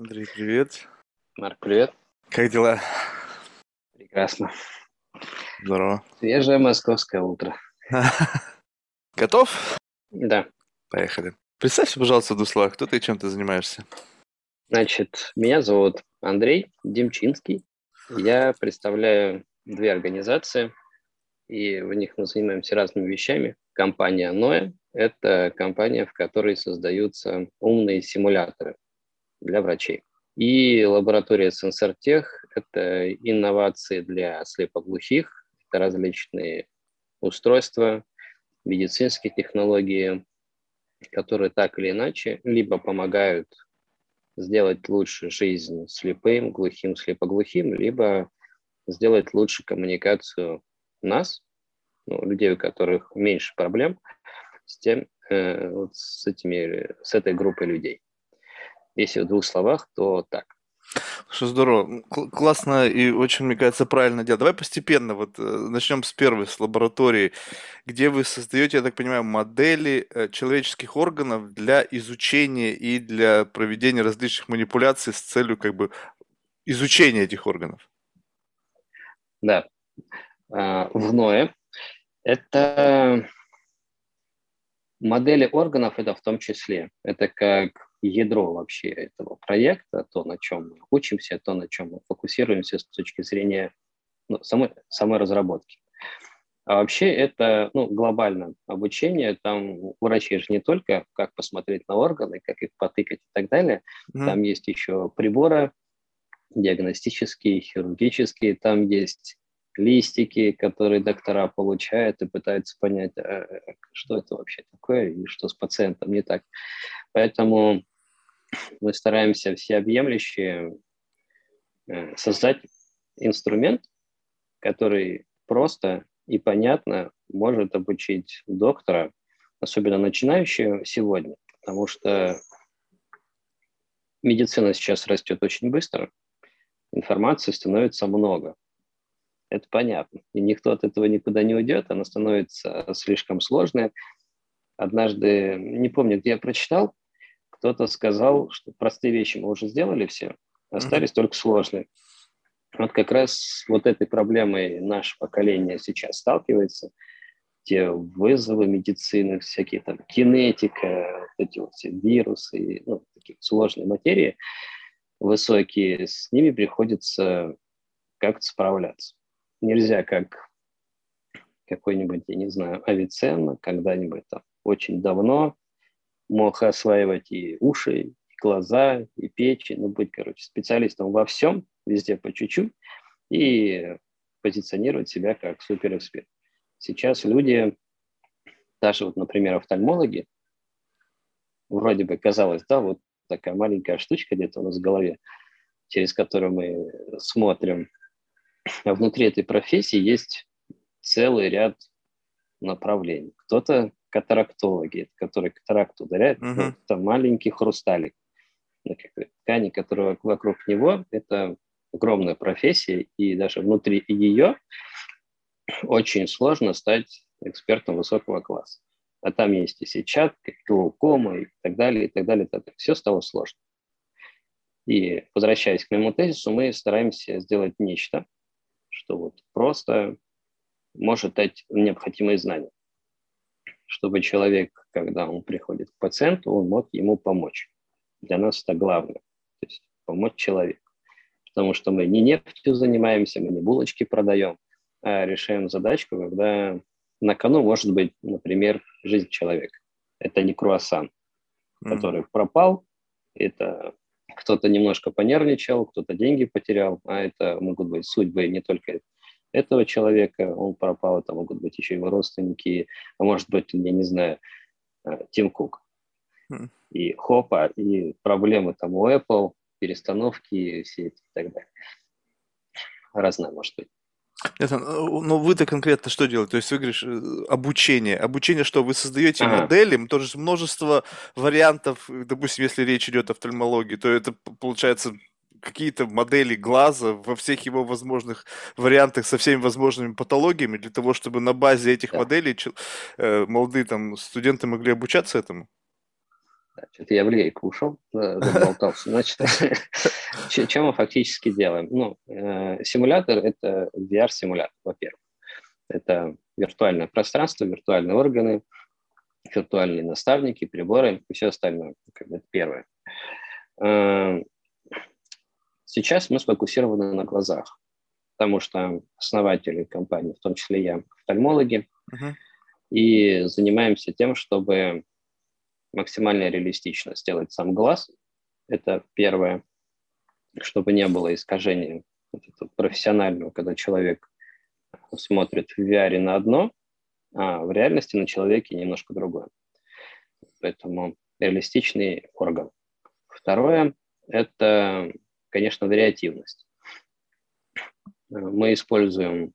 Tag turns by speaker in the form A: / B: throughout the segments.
A: Андрей, привет.
B: Марк, привет.
A: Как дела?
B: Прекрасно.
A: Здорово.
B: Свежее московское утро.
A: Готов?
B: Да.
A: Поехали. Представься, пожалуйста, в двух словах, кто ты и чем ты занимаешься?
B: Значит, меня зовут Андрей Демчинский. Я представляю две организации, и в них мы занимаемся разными вещами. Компания Noe – это компания, в которой создаются умные симуляторы для врачей. И лаборатория Сенсортех – это инновации для слепоглухих, это различные устройства, медицинские технологии, которые так или иначе либо помогают сделать лучше жизнь слепым, глухим, слепоглухим, либо сделать лучше коммуникацию нас, ну, людей, у которых меньше проблем, с, тем, э, вот с, этими, с этой группой людей. Если в двух словах, то так.
A: Что здорово. Классно и очень, мне кажется, правильно делать. Давай постепенно, вот э, начнем с первой, с лаборатории, где вы создаете, я так понимаю, модели э, человеческих органов для изучения и для проведения различных манипуляций с целью как бы изучения этих органов.
B: Да. А, в НОЭ это модели органов, это в том числе. Это как ядро вообще этого проекта, то, на чем мы учимся, то, на чем мы фокусируемся с точки зрения ну, самой, самой разработки. А вообще это ну, глобально обучение. Там врачи же не только как посмотреть на органы, как их потыкать и так далее. Mm-hmm. Там есть еще приборы диагностические, хирургические. Там есть листики, которые доктора получают и пытаются понять, а, что это вообще такое и что с пациентом не так. Поэтому мы стараемся всеобъемлюще э, создать инструмент, который просто и понятно может обучить доктора, особенно начинающего сегодня, потому что медицина сейчас растет очень быстро, информации становится много. Это понятно. И никто от этого никуда не уйдет, она становится слишком сложной. Однажды, не помню, где я прочитал, кто-то сказал, что простые вещи мы уже сделали все, остались mm-hmm. только сложные. Вот как раз вот этой проблемой наше поколение сейчас сталкивается. Те вызовы медицины, всякие там кинетика, вот эти вот все вирусы, ну, такие сложные материи высокие, с ними приходится как-то справляться. Нельзя как какой-нибудь, я не знаю, Авиценна когда-нибудь там очень давно мог осваивать и уши, и глаза, и печень, ну, быть, короче, специалистом во всем, везде по чуть-чуть, и позиционировать себя как суперэксперт. Сейчас люди, даже вот, например, офтальмологи, вроде бы казалось, да, вот такая маленькая штучка где-то у нас в голове, через которую мы смотрим. А внутри этой профессии есть целый ряд направлений. Кто-то катарактологи, которые катаракт ударяют, uh-huh. ну, это маленький хрусталик на ткани, которая вокруг него, это огромная профессия, и даже внутри ее очень сложно стать экспертом высокого класса. А там есть и сетчатка, и глаукома, и так далее, и так далее. И так далее. Все стало сложно. И возвращаясь к моему тезису, мы стараемся сделать нечто, что вот просто может дать необходимые знания чтобы человек, когда он приходит к пациенту, он мог ему помочь. Для нас это главное, то есть помочь человеку. Потому что мы не нефтью занимаемся, мы не булочки продаем, а решаем задачку, когда на кону может быть, например, жизнь человека. Это не круассан, который mm. пропал, это кто-то немножко понервничал, кто-то деньги потерял, а это могут быть судьбы не только этого человека, он пропал, это могут быть еще его родственники, а может быть, я не знаю, э, Тим Кук. Mm. И хопа, и проблемы там у Apple, перестановки все эти и так далее. Разное может быть.
A: Это, ну, ну вы-то конкретно что делаете? То есть вы говоришь э, обучение. Обучение что? Вы создаете ага. модели, тоже множество вариантов, допустим, если речь идет о офтальмологии, то это получается какие-то модели глаза во всех его возможных вариантах со всеми возможными патологиями для того, чтобы на базе этих да. моделей э, молодые там студенты могли обучаться этому?
B: Значит, я в лейку ушел, заболтался. Значит, что мы фактически делаем? Ну, э, симулятор – это VR-симулятор, во-первых. Это виртуальное пространство, виртуальные органы, виртуальные наставники, приборы и все остальное. Это первое. Э, сейчас мы сфокусированы на глазах, потому что основатели компании, в том числе я, офтальмологи, uh-huh. и занимаемся тем, чтобы максимально реалистично сделать сам глаз. Это первое, чтобы не было искажения вот профессионального, когда человек смотрит в VR на одно, а в реальности на человеке немножко другое. Поэтому реалистичный орган. Второе – это, конечно, вариативность. Мы используем,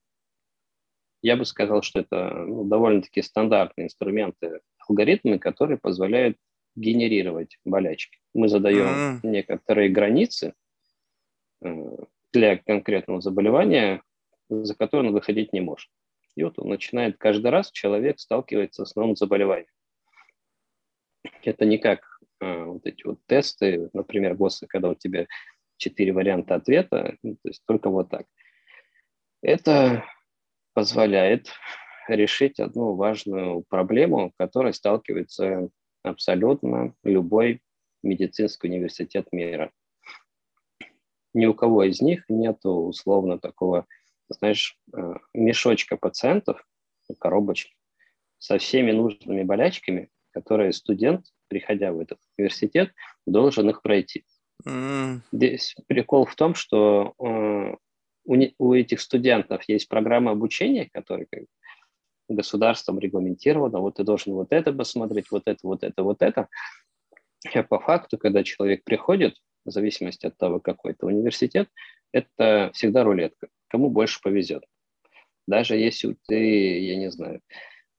B: я бы сказал, что это ну, довольно-таки стандартные инструменты алгоритмы, которые позволяют генерировать болячки. Мы задаем mm. некоторые границы э, для конкретного заболевания, за которое он выходить не может. И вот он начинает каждый раз, человек сталкивается с новым заболеванием. Это не как э, вот эти вот тесты, например, ГОСы, когда у тебя четыре варианта ответа, ну, то есть только вот так. Это позволяет решить одну важную проблему, которой сталкивается абсолютно любой медицинский университет мира. Ни у кого из них нет условно такого, знаешь, э, мешочка пациентов, коробочки, со всеми нужными болячками, которые студент, приходя в этот университет, должен их пройти. Mm. Здесь прикол в том, что э, у, у этих студентов есть программа обучения, которая государством регламентировано, вот ты должен вот это посмотреть, вот это, вот это, вот это. А по факту, когда человек приходит, в зависимости от того, какой это университет, это всегда рулетка. Кому больше повезет. Даже если ты, я не знаю,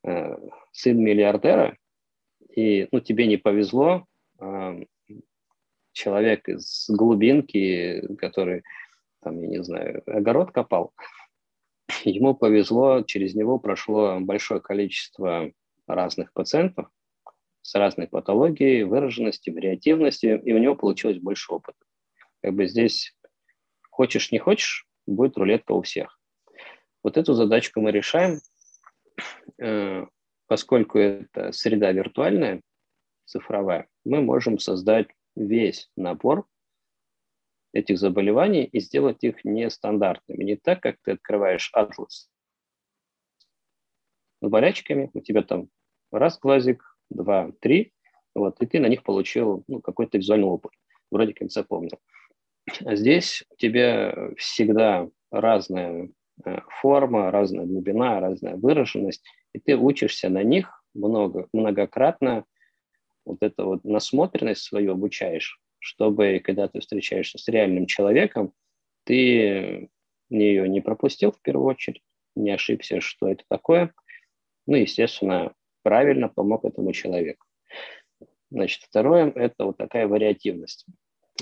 B: э, сын миллиардера, и ну, тебе не повезло, а, человек из глубинки, который, там, я не знаю, огород копал, Ему повезло, через него прошло большое количество разных пациентов с разной патологией, выраженностью, вариативностью, и у него получилось больше опыта. Как бы здесь хочешь, не хочешь, будет рулетка у всех. Вот эту задачку мы решаем, э, поскольку это среда виртуальная, цифровая, мы можем создать весь набор этих заболеваний и сделать их нестандартными. Не так, как ты открываешь атлас с болячками, у тебя там раз глазик, два, три, вот, и ты на них получил ну, какой-то визуальный опыт, вроде как запомнил. А здесь у тебя всегда разная э, форма, разная глубина, разная выраженность, и ты учишься на них много, многократно, вот эту вот насмотренность свою обучаешь, чтобы, когда ты встречаешься с реальным человеком, ты ее не пропустил в первую очередь, не ошибся, что это такое, ну, естественно, правильно помог этому человеку. Значит, второе – это вот такая вариативность,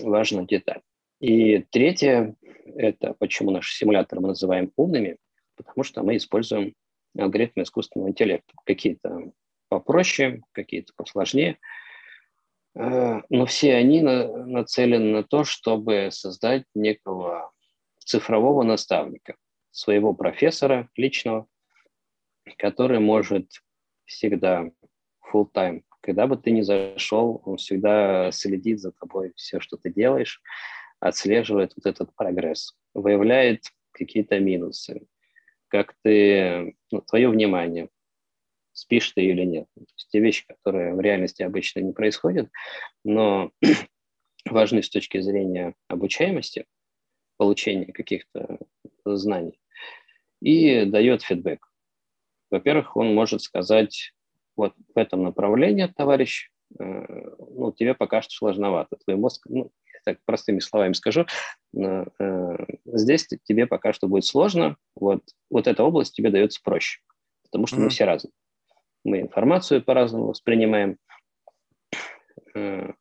B: важная деталь. И третье – это почему наши симуляторы мы называем умными, потому что мы используем алгоритмы искусственного интеллекта. Какие-то попроще, какие-то посложнее – но все они нацелены на то, чтобы создать некого цифрового наставника, своего профессора личного, который может всегда full time, когда бы ты ни зашел, он всегда следит за тобой, все, что ты делаешь, отслеживает вот этот прогресс, выявляет какие-то минусы, как ты, ну, твое внимание, спишь ты или нет. То есть те вещи, которые в реальности обычно не происходят, но важны с точки зрения обучаемости, получения каких-то знаний, и дает фидбэк. Во-первых, он может сказать, вот в этом направлении, товарищ, э, ну, тебе пока что сложновато. Твой мозг, ну, так простыми словами скажу, э, здесь тебе пока что будет сложно, вот, вот эта область тебе дается проще, потому что mm-hmm. мы все разные мы информацию по-разному воспринимаем. Э,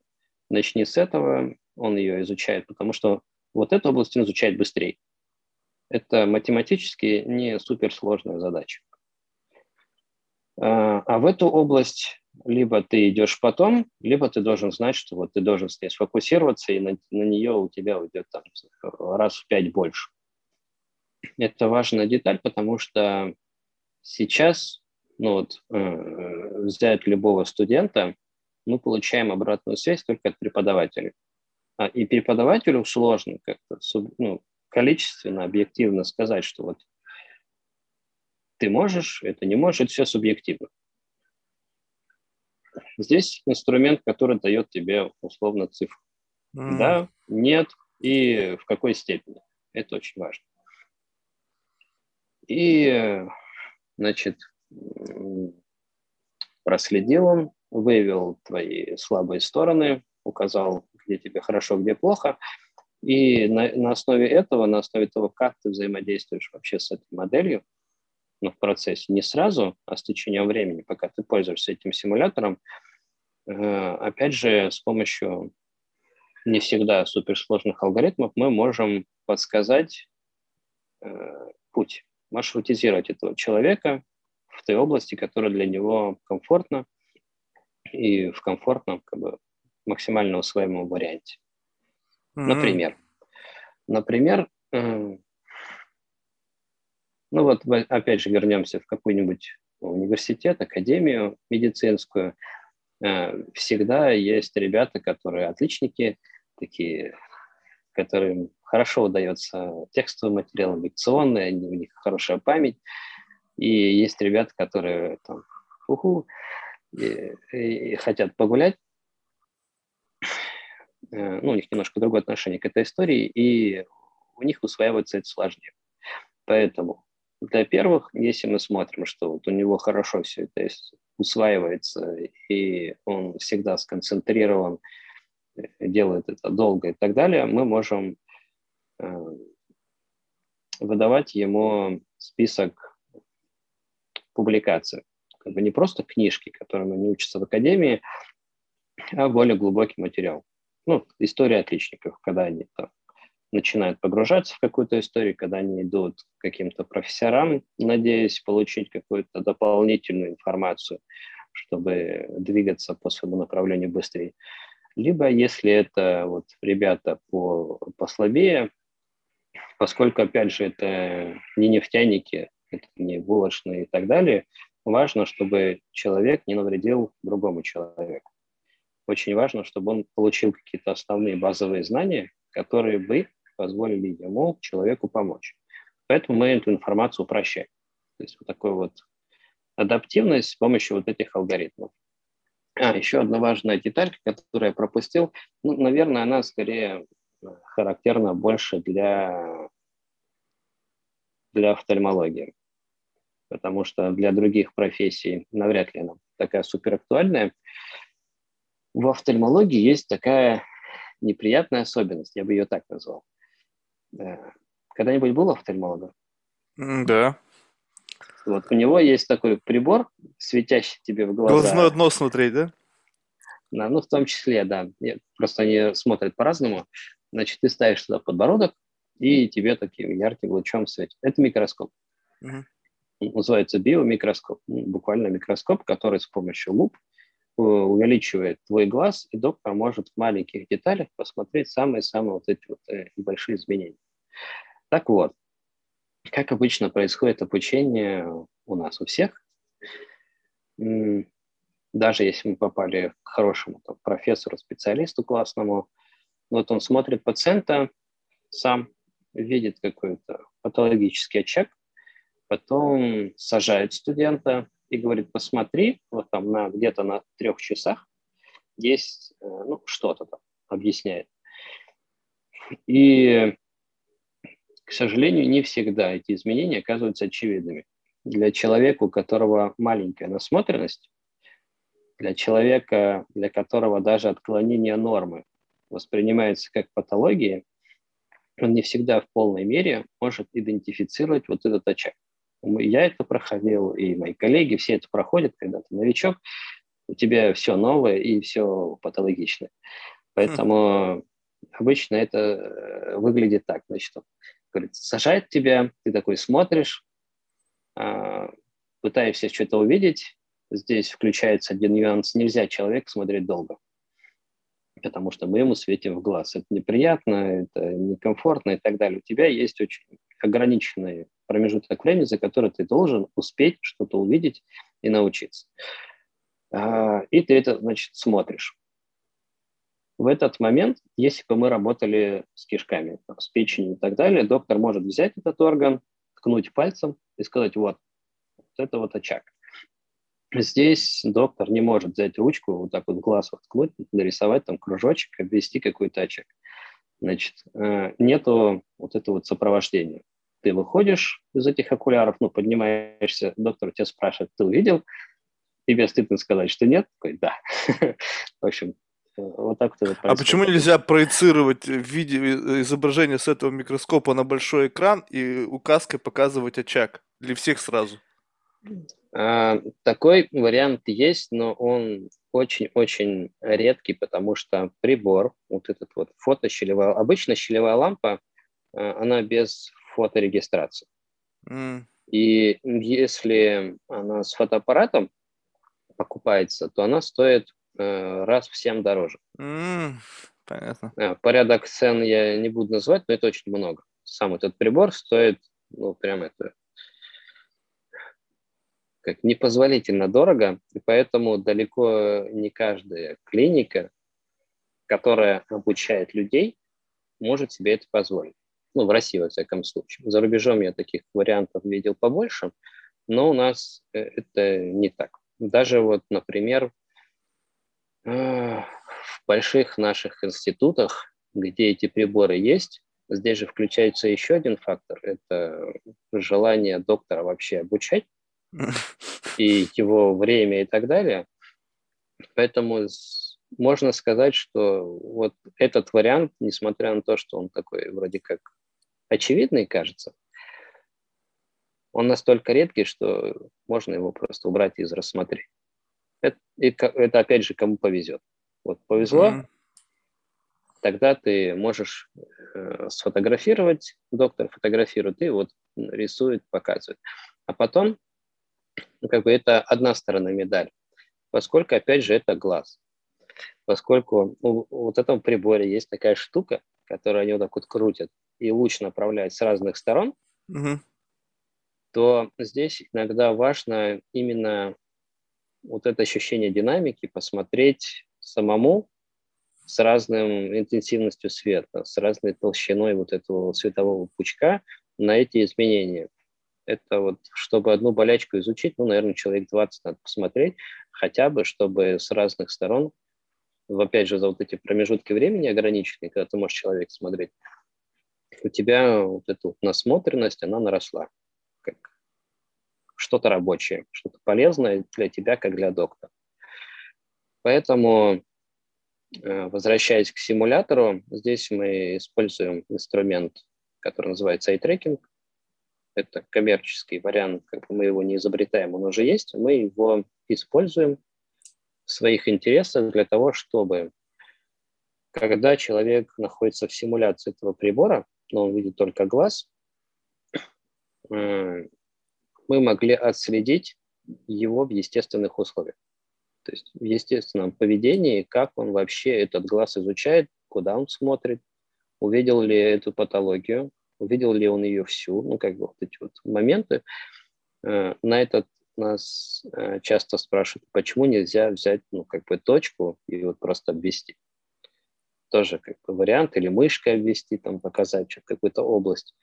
B: начни с этого, он ее изучает, потому что вот эту область он изучает быстрее. Это математически не суперсложная задача. Э, а в эту область либо ты идешь потом, либо ты должен знать, что вот ты должен с ней сфокусироваться, и на, на нее у тебя уйдет там раз в пять больше. Это важная деталь, потому что сейчас, ну вот, э, взять любого студента, мы получаем обратную связь только от преподавателя. А, и преподавателю сложно как-то ну, количественно, объективно сказать, что вот ты можешь, это не можешь, это все субъективно. Здесь инструмент, который дает тебе условно цифру. Mm. Да, нет и в какой степени. Это очень важно. И, значит, проследил он, выявил твои слабые стороны, указал, где тебе хорошо, где плохо. И на, на основе этого, на основе того, как ты взаимодействуешь вообще с этой моделью, но в процессе не сразу, а с течением времени, пока ты пользуешься этим симулятором, э, опять же, с помощью не всегда суперсложных алгоритмов мы можем подсказать э, путь, маршрутизировать этого человека в той области, которая для него комфортна и в комфортном, как бы, максимально усвоимом варианте. Mm-hmm. Например, например, э, ну вот опять же вернемся в какой-нибудь университет, академию медицинскую. Э, всегда есть ребята, которые отличники, такие, которым хорошо удается текстовый материал, лекционный, они, у них хорошая память. И есть ребята, которые там, уху, и, и хотят погулять. Э, ну, у них немножко другое отношение к этой истории, и у них усваивается это сложнее. Поэтому для первых, если мы смотрим, что вот у него хорошо все это усваивается, и он всегда сконцентрирован, делает это долго и так далее, мы можем э, выдавать ему список публикаций. Как бы не просто книжки, которым они учатся в академии, а более глубокий материал. Ну, история отличников, когда они там начинают погружаться в какую-то историю, когда они идут к каким-то профессорам, надеясь получить какую-то дополнительную информацию, чтобы двигаться по своему направлению быстрее. Либо если это вот ребята по, послабее, поскольку, опять же, это не нефтяники, булочные и так далее, важно, чтобы человек не навредил другому человеку. Очень важно, чтобы он получил какие-то основные базовые знания, которые бы позволили ему, человеку, помочь. Поэтому мы эту информацию упрощаем. То есть вот такой вот адаптивность с помощью вот этих алгоритмов. А, еще одна важная деталь, которую я пропустил, ну, наверное, она скорее характерна больше для, для офтальмологии, потому что для других профессий навряд ли она такая супер актуальная. В офтальмологии есть такая неприятная особенность, я бы ее так назвал. Когда-нибудь был офтальмолога?
A: Да.
B: Вот у него есть такой прибор, светящий тебе в глаза.
A: Глазное дно смотреть, да?
B: Да, ну, в том числе, да. Просто они смотрят по-разному. Значит, ты ставишь туда подбородок, и тебе таким ярким лучом светит. Это микроскоп. Угу. Называется биомикроскоп. Ну, буквально микроскоп, который с помощью луп э, увеличивает твой глаз, и доктор может в маленьких деталях посмотреть самые-самые вот эти вот э, небольшие изменения. Так вот, как обычно происходит обучение у нас, у всех, даже если мы попали к хорошему там, профессору, специалисту классному, вот он смотрит пациента, сам видит какой-то патологический очаг, потом сажает студента и говорит, посмотри, вот там на, где-то на трех часах есть э, ну, что-то там, объясняет. И к сожалению, не всегда эти изменения оказываются очевидными. Для человека, у которого маленькая насмотренность, для человека, для которого даже отклонение нормы воспринимается как патология, он не всегда в полной мере может идентифицировать вот этот очаг. Я это проходил, и мои коллеги, все это проходят, когда ты новичок, у тебя все новое и все патологичное. Поэтому обычно это э, выглядит так. Значит, говорит, сажает тебя, ты такой смотришь, а, пытаешься что-то увидеть, здесь включается один нюанс. Нельзя человека смотреть долго, потому что мы ему светим в глаз. Это неприятно, это некомфортно и так далее. У тебя есть очень ограниченный промежуток времени, за который ты должен успеть что-то увидеть и научиться. А, и ты это, значит, смотришь. В этот момент, если бы мы работали с кишками, с печенью и так далее, доктор может взять этот орган, ткнуть пальцем и сказать, вот, вот это вот очаг. Здесь доктор не может взять ручку, вот так вот глаз воткнуть, нарисовать там кружочек, обвести какой-то очаг. Значит, э, нету вот этого вот сопровождения. Ты выходишь из этих окуляров, ну, поднимаешься, доктор тебя спрашивает, ты увидел? Тебе стыдно сказать, что нет? Такой, да. В общем, вот так
A: вот А почему нельзя проецировать в виде э, изображения с этого микроскопа на большой экран и указкой показывать очаг для всех сразу?
B: А, такой вариант есть, но он очень-очень редкий, потому что прибор, вот этот вот фотощелевая, обычно щелевая лампа, а, она без фоторегистрации. Mm. И если она с фотоаппаратом покупается, то она стоит э, раз в 7 дороже.
A: Mm, понятно.
B: Э, порядок цен я не буду называть, но это очень много. Сам этот прибор стоит, ну, прям это как непозволительно дорого, и поэтому далеко не каждая клиника, которая обучает людей, может себе это позволить. Ну, в России, во всяком случае. За рубежом я таких вариантов видел побольше, но у нас э, это не так. Даже вот, например, э, в больших наших институтах, где эти приборы есть, здесь же включается еще один фактор – это желание доктора вообще обучать и его время и так далее. Поэтому можно сказать, что вот этот вариант, несмотря на то, что он такой вроде как очевидный, кажется, он настолько редкий, что можно его просто убрать из рассмотрения. Это, это опять же, кому повезет. Вот повезло, mm-hmm. тогда ты можешь э, сфотографировать, доктор фотографирует и вот рисует, показывает. А потом ну, как бы это одна сторона медали, поскольку, опять же, это глаз. Поскольку у, вот этом приборе есть такая штука, которую они вот так вот крутят, и луч направляет с разных сторон, угу. то здесь иногда важно именно вот это ощущение динамики посмотреть самому с разной интенсивностью света, с разной толщиной вот этого светового пучка на эти изменения это вот, чтобы одну болячку изучить, ну, наверное, человек 20 надо посмотреть, хотя бы, чтобы с разных сторон, опять же, за вот эти промежутки времени ограниченные, когда ты можешь человек смотреть, у тебя вот эта вот насмотренность, она наросла, как что-то рабочее, что-то полезное для тебя, как для доктора. Поэтому, э, возвращаясь к симулятору, здесь мы используем инструмент, который называется eye tracking, это коммерческий вариант, как бы мы его не изобретаем, он уже есть, мы его используем в своих интересах для того, чтобы когда человек находится в симуляции этого прибора, но он видит только глаз, мы могли отследить его в естественных условиях. То есть в естественном поведении, как он вообще этот глаз изучает, куда он смотрит, увидел ли эту патологию, увидел ли он ее всю, ну, как бы вот эти вот моменты. Э, на этот нас э, часто спрашивают, почему нельзя взять, ну, как бы точку и вот просто обвести. Тоже как бы вариант, или мышкой обвести, там, показать какую-то область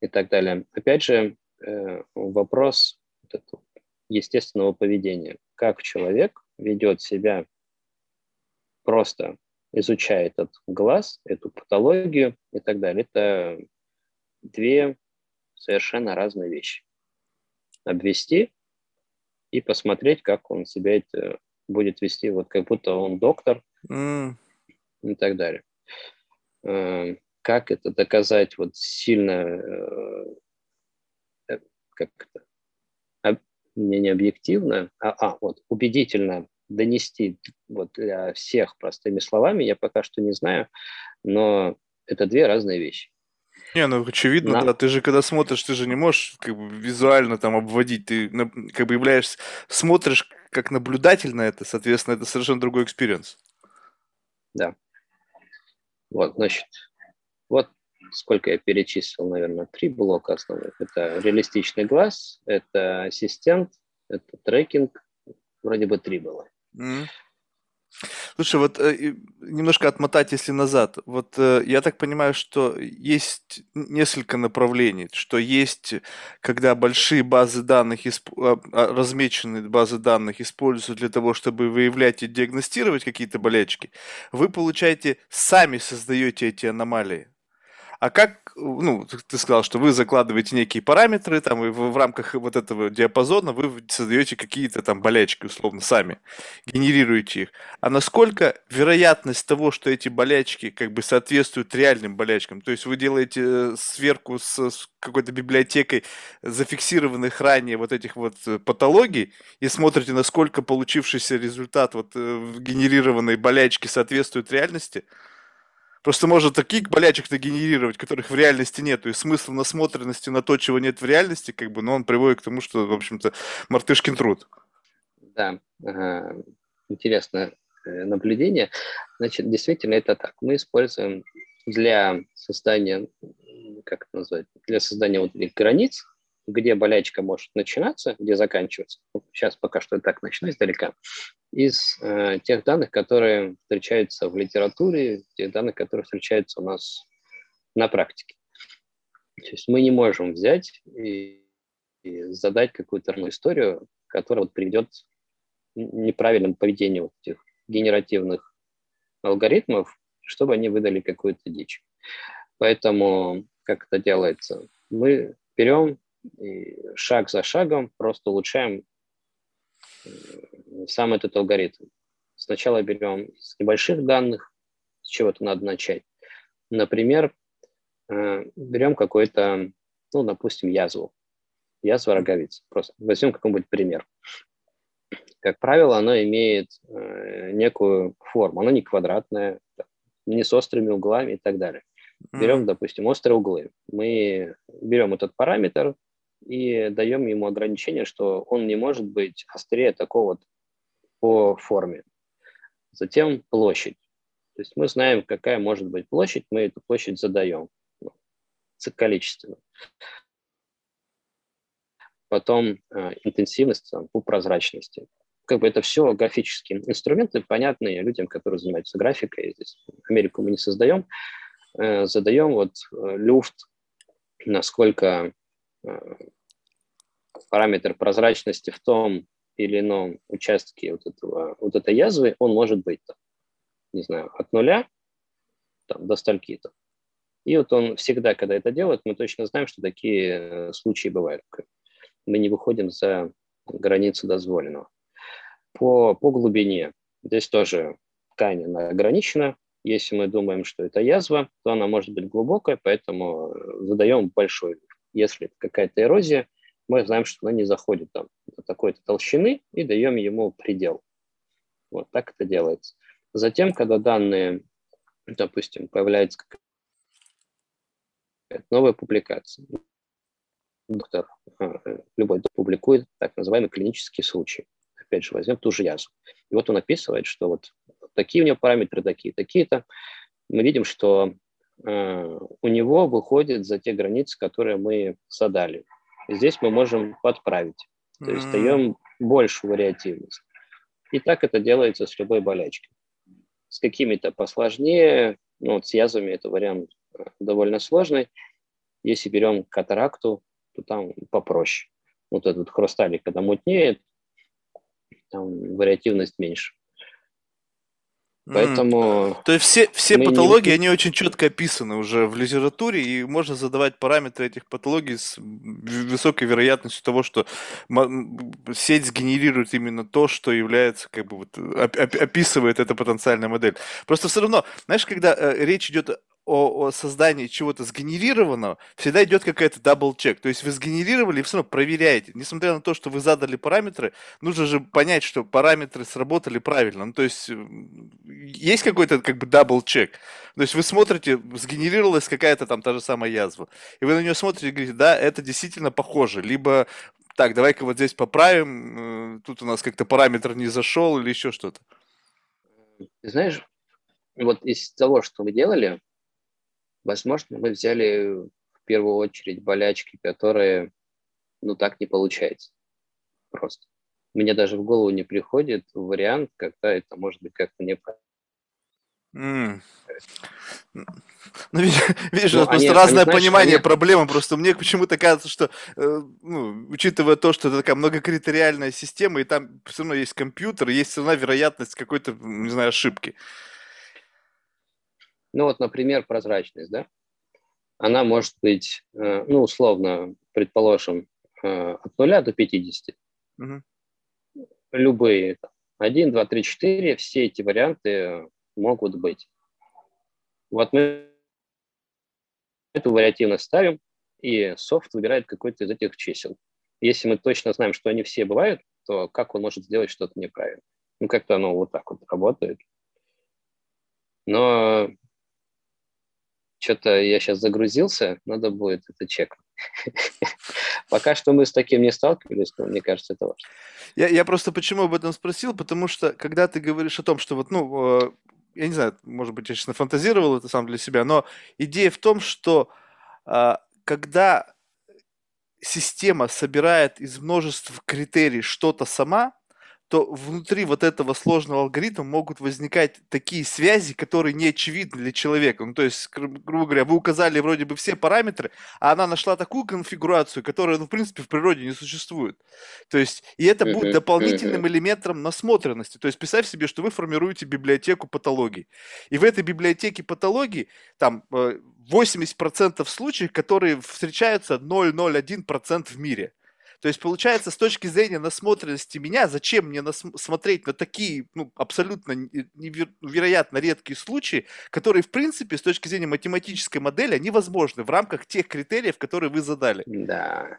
B: и так далее. Опять же, э, вопрос естественного поведения. Как человек ведет себя просто изучая этот глаз, эту патологию и так далее. Это две совершенно разные вещи. Обвести и посмотреть, как он себя это будет вести, вот как будто он доктор mm. И так далее. Э, как это доказать вот сильно, э, э, как это, не, не объективно, а, а вот убедительно донести вот для всех простыми словами, я пока что не знаю, но это две разные вещи.
A: Не, ну очевидно, да. да. Ты же когда смотришь, ты же не можешь как бы визуально там обводить. Ты как бы являешься, смотришь как наблюдатель на это, соответственно, это совершенно другой experience.
B: Да. Вот, значит, вот сколько я перечислил, наверное, три блока основных. Это реалистичный глаз, это ассистент, это трекинг, вроде бы три было. Mm.
A: Слушай, вот э, немножко отмотать, если назад. Вот э, я так понимаю, что есть несколько направлений, что есть, когда большие базы данных, а, а, размеченные базы данных используются для того, чтобы выявлять и диагностировать какие-то болячки, вы, получаете, сами создаете эти аномалии. А как, ну, ты сказал, что вы закладываете некие параметры, там, и в, в рамках вот этого диапазона вы создаете какие-то там болячки, условно, сами, генерируете их. А насколько вероятность того, что эти болячки как бы соответствуют реальным болячкам? То есть вы делаете э, сверку с, с какой-то библиотекой зафиксированных ранее вот этих вот э, патологий и смотрите, насколько получившийся результат вот э, генерированной болячки соответствует реальности? Просто может таких болячек-то генерировать, которых в реальности нет. И смысл насмотренности на то, чего нет в реальности, как бы, но он приводит к тому, что, в общем-то, мартышкин труд.
B: Да, интересное э, наблюдение. Значит, действительно это так. Мы используем для создания, как это назвать, для создания вот этих границ, где болячка может начинаться, где заканчиваться. Сейчас пока что я так начну издалека из э, тех данных, которые встречаются в литературе, тех данных, которые встречаются у нас на практике. То есть мы не можем взять и, и задать какую-то историю, которая вот приведет к неправильному поведению вот этих генеративных алгоритмов, чтобы они выдали какую-то дичь. Поэтому как это делается? Мы берем и шаг за шагом просто улучшаем сам этот алгоритм. Сначала берем из небольших данных, с чего-то надо начать. Например, э, берем какой-то, ну, допустим, язву. Язва роговицы. Просто возьмем какой-нибудь пример. Как правило, она имеет э, некую форму. Она не квадратная, не с острыми углами и так далее. Берем, допустим, острые углы. Мы берем этот параметр и даем ему ограничение, что он не может быть острее такого по форме. Затем площадь. То есть мы знаем, какая может быть площадь, мы эту площадь задаем ну, количественно. Потом э, интенсивность там, по прозрачности. Как бы это все графические инструменты, понятные людям, которые занимаются графикой. Здесь Америку мы не создаем. Э, задаем вот э, люфт, насколько параметр прозрачности в том или ином участке вот, этого, вот этой язвы, он может быть, там, не знаю, от нуля там, до стольки-то. И вот он всегда, когда это делает, мы точно знаем, что такие э, случаи бывают. Мы не выходим за границу дозволенного. По, по глубине здесь тоже ткань она ограничена. Если мы думаем, что это язва, то она может быть глубокая, поэтому э, задаем большой. Если какая-то эрозия, мы знаем, что она не заходит там до такой-то толщины и даем ему предел. Вот так это делается. Затем, когда данные, допустим, появляется новая публикация, доктор, а, любой доктор публикует так называемый клинический случай. Опять же, возьмем ту же язву. И вот он описывает, что вот такие у него параметры, такие, такие-то. Мы видим, что у него выходит за те границы, которые мы задали. Здесь мы можем подправить, то есть mm-hmm. даем большую вариативность. И так это делается с любой болячкой. С какими-то посложнее, ну вот с язвами это вариант э, довольно сложный. Если берем катаракту, то там попроще. Вот этот хрусталик, когда мутнеет, там вариативность меньше.
A: Поэтому... То есть все, все патологии, не... они очень четко описаны уже в литературе, и можно задавать параметры этих патологий с высокой вероятностью того, что сеть сгенерирует именно то, что является, как бы, вот, описывает эта потенциальная модель. Просто все равно, знаешь, когда э, речь идет о, о создании чего-то сгенерированного, всегда идет какая-то double-check. То есть вы сгенерировали и все равно проверяете. Несмотря на то, что вы задали параметры, нужно же понять, что параметры сработали правильно. Ну, то есть есть какой-то как бы double-check. То есть вы смотрите, сгенерировалась какая-то там та же самая язва. И вы на нее смотрите и говорите, да, это действительно похоже. Либо так, давай-ка вот здесь поправим, э, тут у нас как-то параметр не зашел или еще что-то?
B: Знаешь, вот из того, что мы делали, возможно, мы взяли в первую очередь болячки, которые, ну, так не получается просто. Мне даже в голову не приходит вариант, когда это может быть как-то неправильно. Mm.
A: Ну, видишь, видишь ну, просто они, разное они, понимание они... проблемы. Просто мне почему-то кажется, что, э, ну, учитывая то, что это такая многокритериальная система, и там все равно есть компьютер, есть все равно вероятность какой-то, не знаю, ошибки.
B: Ну вот, например, прозрачность, да? Она может быть, э, ну, условно, предположим, э, от 0 до 50. Угу. Любые. 1, 2, 3, 4, все эти варианты могут быть. Вот мы эту вариативность ставим, и софт выбирает какой-то из этих чисел. Если мы точно знаем, что они все бывают, то как он может сделать что-то неправильно? Ну, как-то оно вот так вот работает. Но что-то я сейчас загрузился, надо будет это чекать. Пока что мы с таким не сталкивались, но мне кажется, это важно.
A: Я, я просто почему об этом спросил, потому что когда ты говоришь о том, что вот, ну, э, я не знаю, может быть, я сейчас нафантазировал это сам для себя, но идея в том, что э, когда система собирает из множества критерий что-то сама, то внутри вот этого сложного алгоритма могут возникать такие связи, которые не очевидны для человека. Ну, то есть, грубо говоря, вы указали вроде бы все параметры, а она нашла такую конфигурацию, которая, ну, в принципе, в природе не существует. То есть, и это будет дополнительным элементом насмотренности. То есть, представь себе, что вы формируете библиотеку патологий. И в этой библиотеке патологий там 80% э, случаев, которые встречаются 0,01% в мире. То есть, получается, с точки зрения насмотренности меня, зачем мне нас- смотреть на такие, ну, абсолютно невероятно редкие случаи, которые, в принципе, с точки зрения математической модели, они возможны в рамках тех критериев, которые вы задали.
B: Да.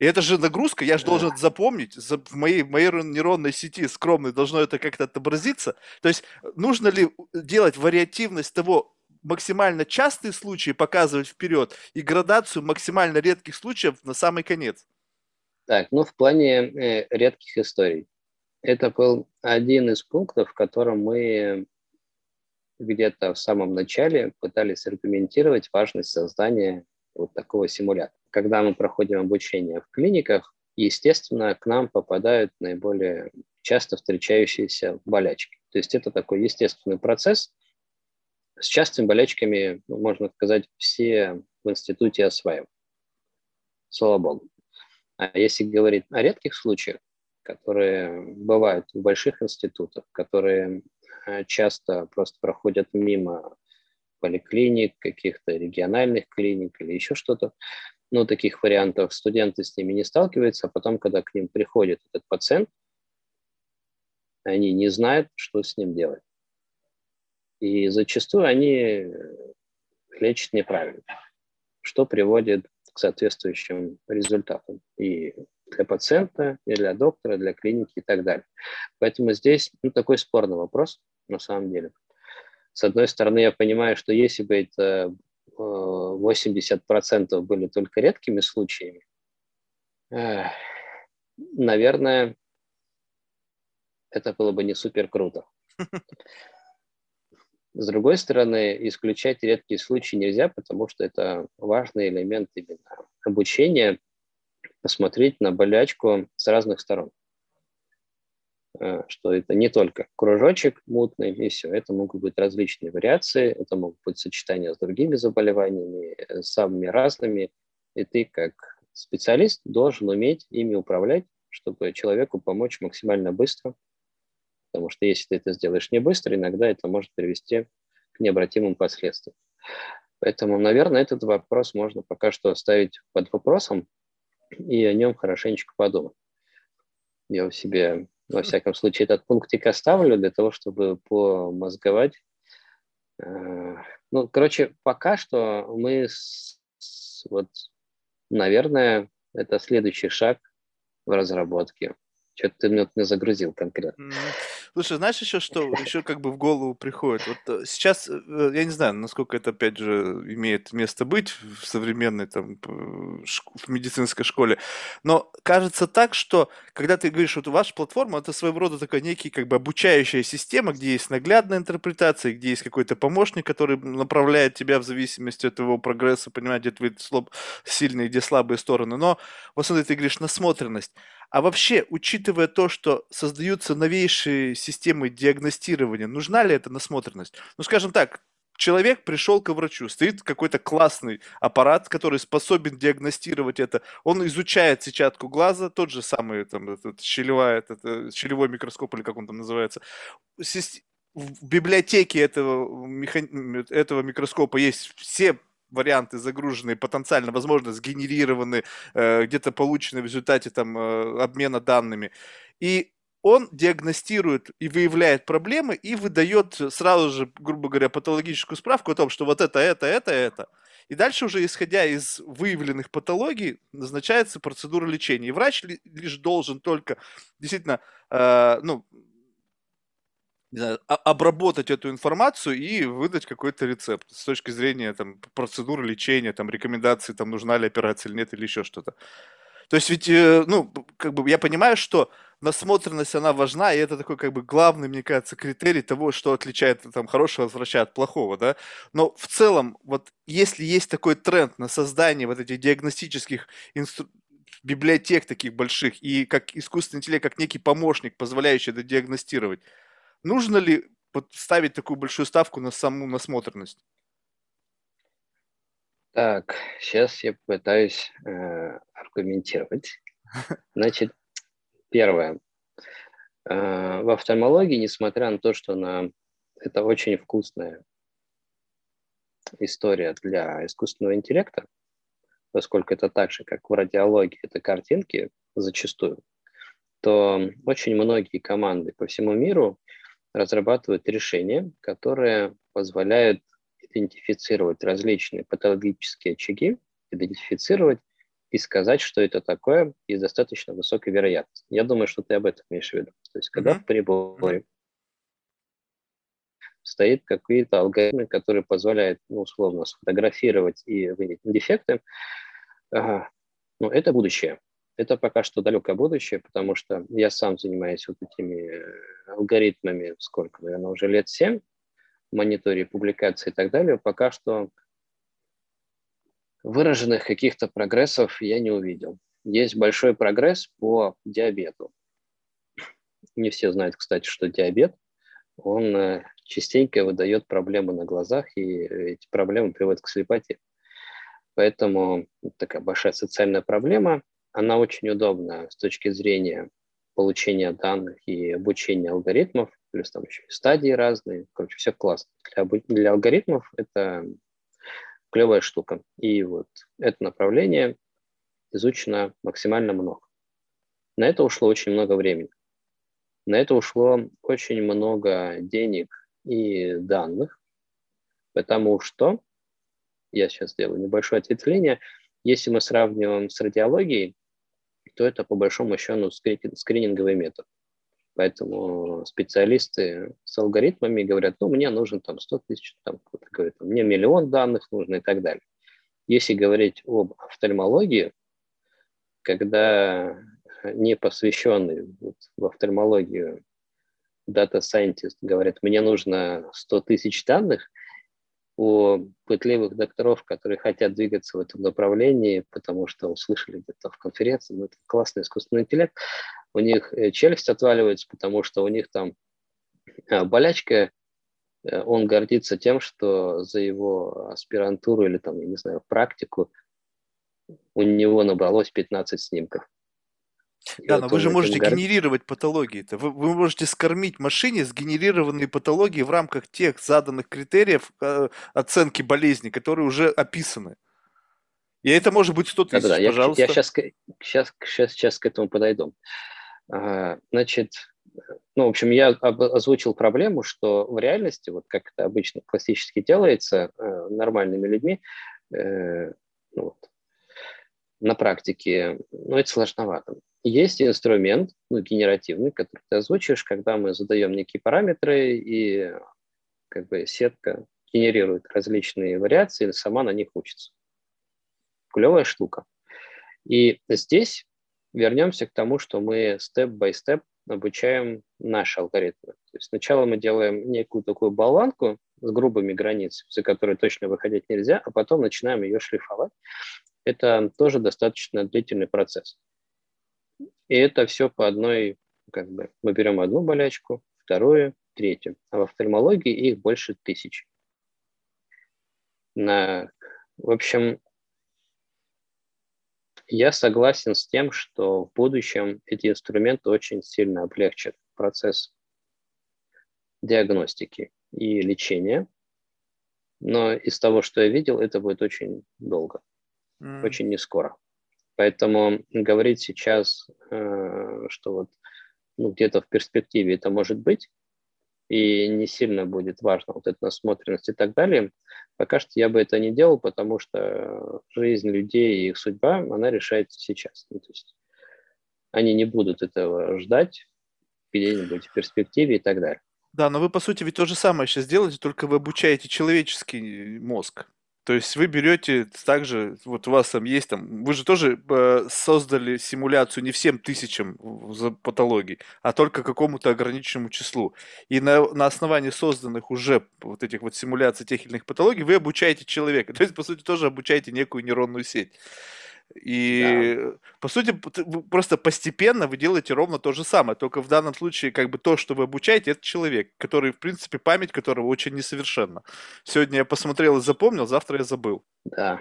A: И это же нагрузка, я же должен запомнить, в моей, в моей нейронной сети скромной должно это как-то отобразиться. То есть нужно ли делать вариативность того, максимально частые случаи показывать вперед и градацию максимально редких случаев на самый конец?
B: Так, ну в плане э, редких историй. Это был один из пунктов, в котором мы где-то в самом начале пытались аргументировать важность создания вот такого симулятора. Когда мы проходим обучение в клиниках, естественно, к нам попадают наиболее часто встречающиеся болячки. То есть это такой естественный процесс – с частыми болячками, ну, можно сказать, все в институте осваивают. Слава богу. А если говорить о редких случаях, которые бывают в больших институтах, которые э, часто просто проходят мимо поликлиник, каких-то региональных клиник или еще что-то, ну, таких вариантов студенты с ними не сталкиваются, а потом, когда к ним приходит этот пациент, они не знают, что с ним делать. И зачастую они лечат неправильно, что приводит к соответствующим результатам и для пациента, и для доктора, для клиники и так далее. Поэтому здесь ну, такой спорный вопрос на самом деле. С одной стороны, я понимаю, что если бы это 80% э, были только редкими случаями, наверное, это было бы не супер круто. С другой стороны, исключать редкие случаи нельзя, потому что это важный элемент именно обучения, посмотреть на болячку с разных сторон. Э, что это не только кружочек мутный, и все. Это могут быть различные вариации, это могут быть сочетания с другими заболеваниями, э, самыми разными. И ты, как специалист, должен уметь ими управлять, чтобы человеку помочь максимально быстро – потому что если ты это сделаешь не быстро, иногда это может привести к необратимым последствиям. Поэтому, наверное, этот вопрос можно пока что оставить под вопросом и о нем хорошенечко подумать. Я у себя, во всяком случае, этот пунктик оставлю для того, чтобы помозговать. Э, ну, короче, пока что мы, с, вот, наверное, это следующий шаг в разработке. Что-то ты меня загрузил конкретно.
A: Слушай, знаешь еще, что еще как бы в голову приходит? Вот э, сейчас, э, я не знаю, насколько это, опять же, имеет место быть в современной там в медицинской школе, но кажется так, что когда ты говоришь, вот ваша платформа, это своего рода такая некий как бы обучающая система, где есть наглядная интерпретация, где есть какой-то помощник, который направляет тебя в зависимости от твоего прогресса, понимать, где твои слаб, сильные, где слабые стороны. Но в основном ты говоришь насмотренность. А вообще, учитывая то, что создаются новейшие системы диагностирования, нужна ли эта насмотренность? Ну, скажем так, человек пришел к врачу, стоит какой-то классный аппарат, который способен диагностировать это. Он изучает сетчатку глаза, тот же самый там, этот, щелевая, этот, щелевой микроскоп или как он там называется. В библиотеке этого, механ... этого микроскопа есть все варианты загруженные, потенциально, возможно, сгенерированы, э, где-то получены в результате там э, обмена данными. И он диагностирует и выявляет проблемы и выдает сразу же, грубо говоря, патологическую справку о том, что вот это, это, это, это. И дальше уже, исходя из выявленных патологий, назначается процедура лечения. И врач лишь должен только действительно, э, ну, не знаю, обработать эту информацию и выдать какой-то рецепт с точки зрения там, процедуры лечения, там, рекомендаций, там, нужна ли операция или нет, или еще что-то. То есть ведь, э, ну, как бы я понимаю, что насмотренность, она важна, и это такой, как бы, главный, мне кажется, критерий того, что отличает там хорошего врача от плохого, да. Но в целом, вот если есть такой тренд на создание вот этих диагностических инстру... библиотек таких больших, и как искусственный интеллект, как некий помощник, позволяющий это диагностировать, Нужно ли ставить такую большую ставку на саму насмотренность?
B: Так, сейчас я пытаюсь э, аргументировать. Значит, первое. Э, в офтальмологии, несмотря на то, что она, это очень вкусная история для искусственного интеллекта, поскольку это так же, как в радиологии, это картинки зачастую, то очень многие команды по всему миру разрабатывают решения, которые позволяют идентифицировать различные патологические очаги, идентифицировать и сказать, что это такое, и с достаточно высокой вероятностью. Я думаю, что ты об этом имеешь в виду. То есть, когда mm-hmm. в приборе стоит какие-то алгоритмы, которые позволяют, ну, условно, сфотографировать и выявить дефекты, ну, это будущее. Это пока что далекое будущее, потому что я сам занимаюсь вот этими э, алгоритмами, сколько, наверное, уже лет семь, мониторе публикаций и так далее. Пока что выраженных каких-то прогрессов я не увидел. Есть большой прогресс по диабету. Не все знают, кстати, что диабет, он э, частенько выдает проблемы на глазах, и эти проблемы приводят к слепоте. Поэтому такая большая социальная проблема – она очень удобна с точки зрения получения данных и обучения алгоритмов, плюс там еще стадии разные. Короче, все классно. Для, для алгоритмов это клевая штука. И вот это направление изучено максимально много. На это ушло очень много времени. На это ушло очень много денег и данных, потому что, я сейчас сделаю небольшое ответвление, если мы сравниваем с радиологией, то это по большому счету скрининговый метод. Поэтому специалисты с алгоритмами говорят, ну, мне нужен там 100 тысяч, там говорит, мне миллион данных нужно и так далее. Если говорить об офтальмологии, когда не посвященный вот, в офтальмологию data scientist говорит, мне нужно 100 тысяч данных, у пытливых докторов, которые хотят двигаться в этом направлении, потому что услышали где-то в конференции, ну, это классный искусственный интеллект, у них э, челюсть отваливается, потому что у них там э, болячка, э, он гордится тем, что за его аспирантуру или там, я не знаю, практику у него набралось 15 снимков.
A: Да, но вы же можете генерировать патологии. -то. Вы, вы можете скормить машине сгенерированные патологии в рамках тех заданных критериев э, оценки болезни, которые уже описаны. И это может быть 100 тысяч, да, да, пожалуйста.
B: Я, я сейчас, сейчас, сейчас, сейчас к этому подойду. Значит, ну, в общем, я озвучил проблему, что в реальности, вот как это обычно классически делается э, нормальными людьми, э, ну, вот, на практике, ну, это сложновато. Есть инструмент, ну, генеративный, который ты озвучишь, когда мы задаем некие параметры, и как бы сетка генерирует различные вариации, и сама на них учится. Клевая штука. И здесь вернемся к тому, что мы степ-бай-степ обучаем наши алгоритмы. То есть сначала мы делаем некую такую болванку с грубыми границами, за которые точно выходить нельзя, а потом начинаем ее шлифовать. Это тоже достаточно длительный процесс. И это все по одной, как бы, мы берем одну болячку, вторую, третью. А в офтальмологии их больше тысяч. На, в общем, я согласен с тем, что в будущем эти инструменты очень сильно облегчат процесс диагностики и лечения. Но из того, что я видел, это будет очень долго, mm. очень не скоро. Поэтому говорить сейчас, э, что вот ну, где-то в перспективе это может быть, и не сильно будет важно вот эта насмотренность и так далее. Пока что я бы это не делал, потому что жизнь людей и их судьба, она решается сейчас. Ну, то есть они не будут этого ждать где-нибудь в перспективе и так далее.
A: Да, но вы, по сути, ведь то же самое сейчас делаете, только вы обучаете человеческий мозг. То есть вы берете также, вот у вас там есть там, вы же тоже э, создали симуляцию не всем тысячам патологий, а только какому-то ограниченному числу. И на, на основании созданных уже вот этих вот симуляций тех или иных патологий вы обучаете человека. То есть, по сути, тоже обучаете некую нейронную сеть. И, да. по сути, просто постепенно вы делаете ровно то же самое, только в данном случае как бы то, что вы обучаете, это человек, который, в принципе, память которого очень несовершенна. Сегодня я посмотрел и запомнил, завтра я забыл.
B: Да.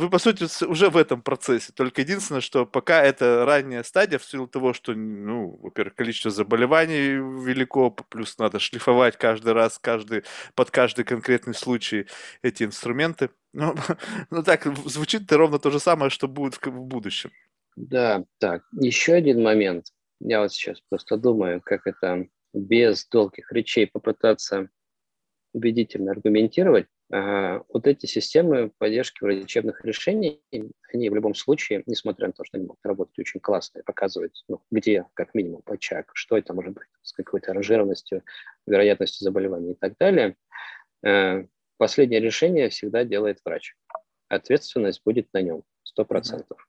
A: Вы, по сути, уже в этом процессе. Только единственное, что пока это ранняя стадия, в силу того, что, ну, во-первых, количество заболеваний велико, плюс надо шлифовать каждый раз, каждый, под каждый конкретный случай эти инструменты. Ну, ну так, звучит ровно то же самое, что будет в, будущем.
B: Да, так, еще один момент. Я вот сейчас просто думаю, как это без долгих речей попытаться убедительно аргументировать. Вот эти системы поддержки врачебных решений, они в любом случае, несмотря на то, что они могут работать очень классно и показывать, ну, где, как минимум, очаг, что это может быть, с какой-то ранжированностью, вероятностью заболевания и так далее, э, последнее решение всегда делает врач. Ответственность будет на нем, сто процентов.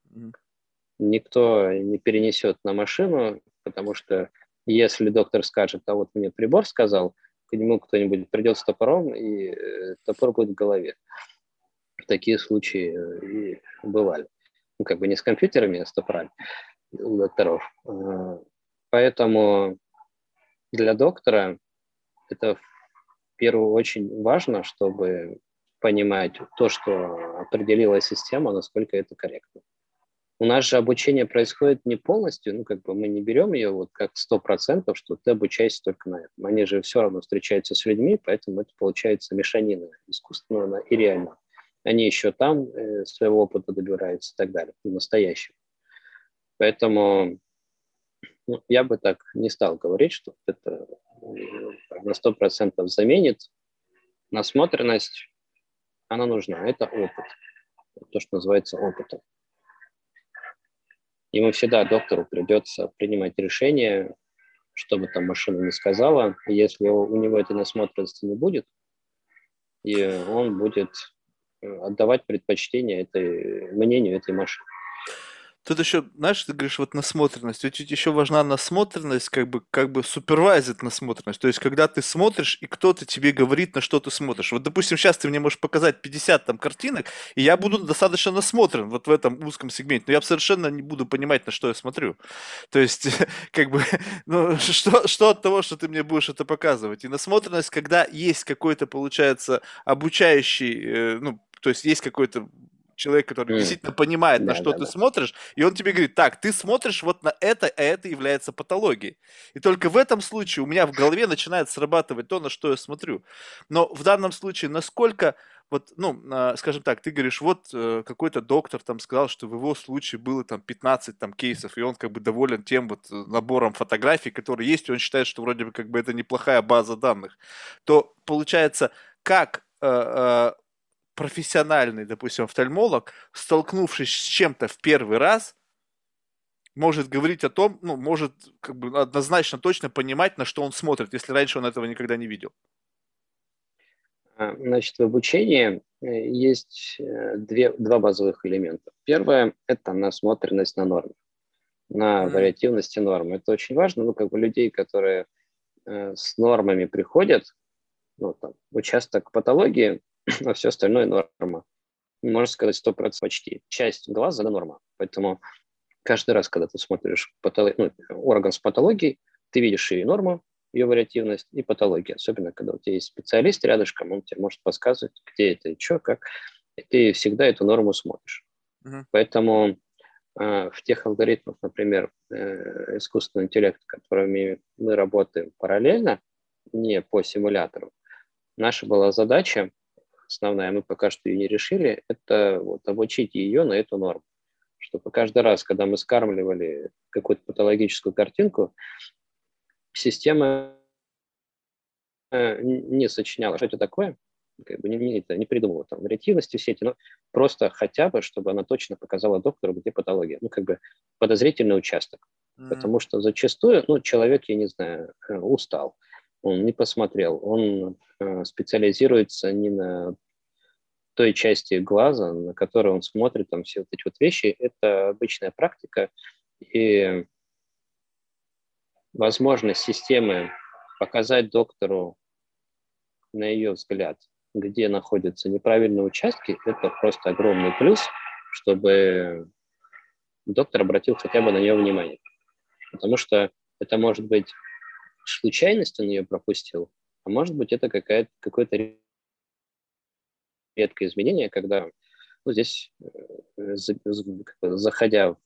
B: Никто не перенесет на машину, потому что если доктор скажет, а вот мне прибор сказал – к нему кто-нибудь придет с топором, и э, топор будет в голове. Такие случаи э, и бывали. Ну, как бы не с компьютерами, а с топорами у докторов. Э, поэтому для доктора это в первую очередь важно, чтобы понимать то, что определила система, насколько это корректно. У нас же обучение происходит не полностью, ну, как бы мы не берем ее вот как сто процентов, что ты обучаешься только на этом. Они же все равно встречаются с людьми, поэтому это получается мешанина искусственного и реального. Они еще там э, своего опыта добираются и так далее, настоящего. Поэтому ну, я бы так не стал говорить, что это э, на сто процентов заменит. Насмотренность, она нужна, это опыт, то, что называется опытом. Ему всегда доктору придется принимать решение, что бы там машина не сказала. Если у него этой насмотренности не будет, и он будет э, отдавать предпочтение этой, мнению этой машины.
A: Тут еще, знаешь, ты говоришь, вот насмотренность. Ведь еще важна насмотренность, как бы, как бы супервайзит насмотренность. То есть, когда ты смотришь, и кто-то тебе говорит, на что ты смотришь. Вот, допустим, сейчас ты мне можешь показать 50 там картинок, и я буду достаточно насмотрен вот в этом узком сегменте, но я совершенно не буду понимать, на что я смотрю. То есть, как бы, ну, что, что от того, что ты мне будешь это показывать? И насмотренность, когда есть какой-то, получается, обучающий, э, ну, то есть есть какой-то человек, который mm. действительно понимает, да, на что да, ты да. смотришь, и он тебе говорит, так, ты смотришь вот на это, а это является патологией. И только в этом случае у меня в голове начинает срабатывать то, на что я смотрю. Но в данном случае, насколько вот, ну, а, скажем так, ты говоришь, вот э, какой-то доктор там сказал, что в его случае было там 15 там кейсов, и он как бы доволен тем вот э, набором фотографий, которые есть, и он считает, что вроде бы как бы это неплохая база данных, то получается, как э, профессиональный, допустим, офтальмолог, столкнувшись с чем-то в первый раз, может говорить о том, ну, может как бы однозначно точно понимать, на что он смотрит, если раньше он этого никогда не видел?
B: А, значит, в обучении э, есть э, две, два базовых элемента. Первое – это насмотренность на нормы, на вариативности нормы. Это очень важно. Ну, как бы людей, которые э, с нормами приходят, ну, там, участок патологии, а все остальное норма. Можно сказать, 100% почти. Часть глаза – это норма. Поэтому каждый раз, когда ты смотришь патолог... ну, орган с патологией, ты видишь и норму, ее вариативность, и патологию. Особенно, когда у тебя есть специалист рядышком, он тебе может подсказывать, где это и что, как. И ты всегда эту норму смотришь. Uh-huh. Поэтому э, в тех алгоритмах, например, э, искусственного интеллекта, которыми мы работаем параллельно, не по симулятору, наша была задача, основная, мы пока что ее не решили, это вот обучить ее на эту норму чтобы каждый раз, когда мы скармливали какую-то патологическую картинку, система э, не сочиняла, что это такое, как бы не, не, не придумывала там вариативности в сети, но просто хотя бы, чтобы она точно показала доктору, где патология, ну, как бы подозрительный участок. Mm-hmm. Потому что зачастую, ну, человек, я не знаю, э, устал, он не посмотрел, он э, специализируется не на той части глаза, на которую он смотрит, там все вот эти вот вещи, это обычная практика, и возможность системы показать доктору, на ее взгляд, где находятся неправильные участки, это просто огромный плюс, чтобы доктор обратил хотя бы на нее внимание. Потому что это может быть случайность, он ее пропустил, а может быть это какое-то редкое изменение, когда ну, здесь, э, заходя в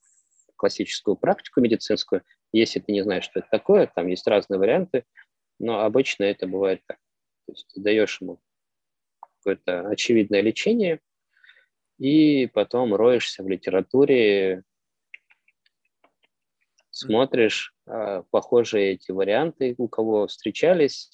B: классическую практику медицинскую, если ты не знаешь, что это такое, там есть разные варианты, но обычно это бывает так. То есть ты даешь ему какое-то очевидное лечение, и потом роешься в литературе, смотришь похожие эти варианты, у кого встречались,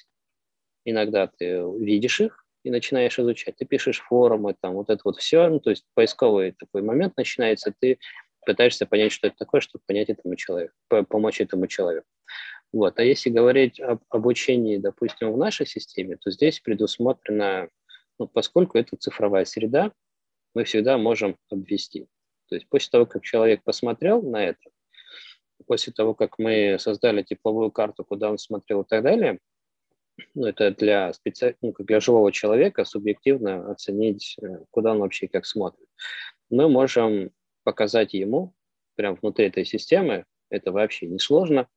B: иногда ты видишь их и начинаешь изучать. Ты пишешь форумы, там вот это вот все, ну, то есть поисковый такой момент начинается, ты пытаешься понять, что это такое, чтобы понять этому человеку, помочь этому человеку. Вот. А если говорить об обучении, допустим, в нашей системе, то здесь предусмотрено, ну, поскольку это цифровая среда, мы всегда можем обвести. То есть после того, как человек посмотрел на это, после того, как мы создали тепловую карту, куда он смотрел и так далее, ну, это для, специ... ну, для живого человека субъективно оценить, э, куда он вообще как смотрит. Мы можем показать ему прямо внутри этой системы, это вообще не сложно,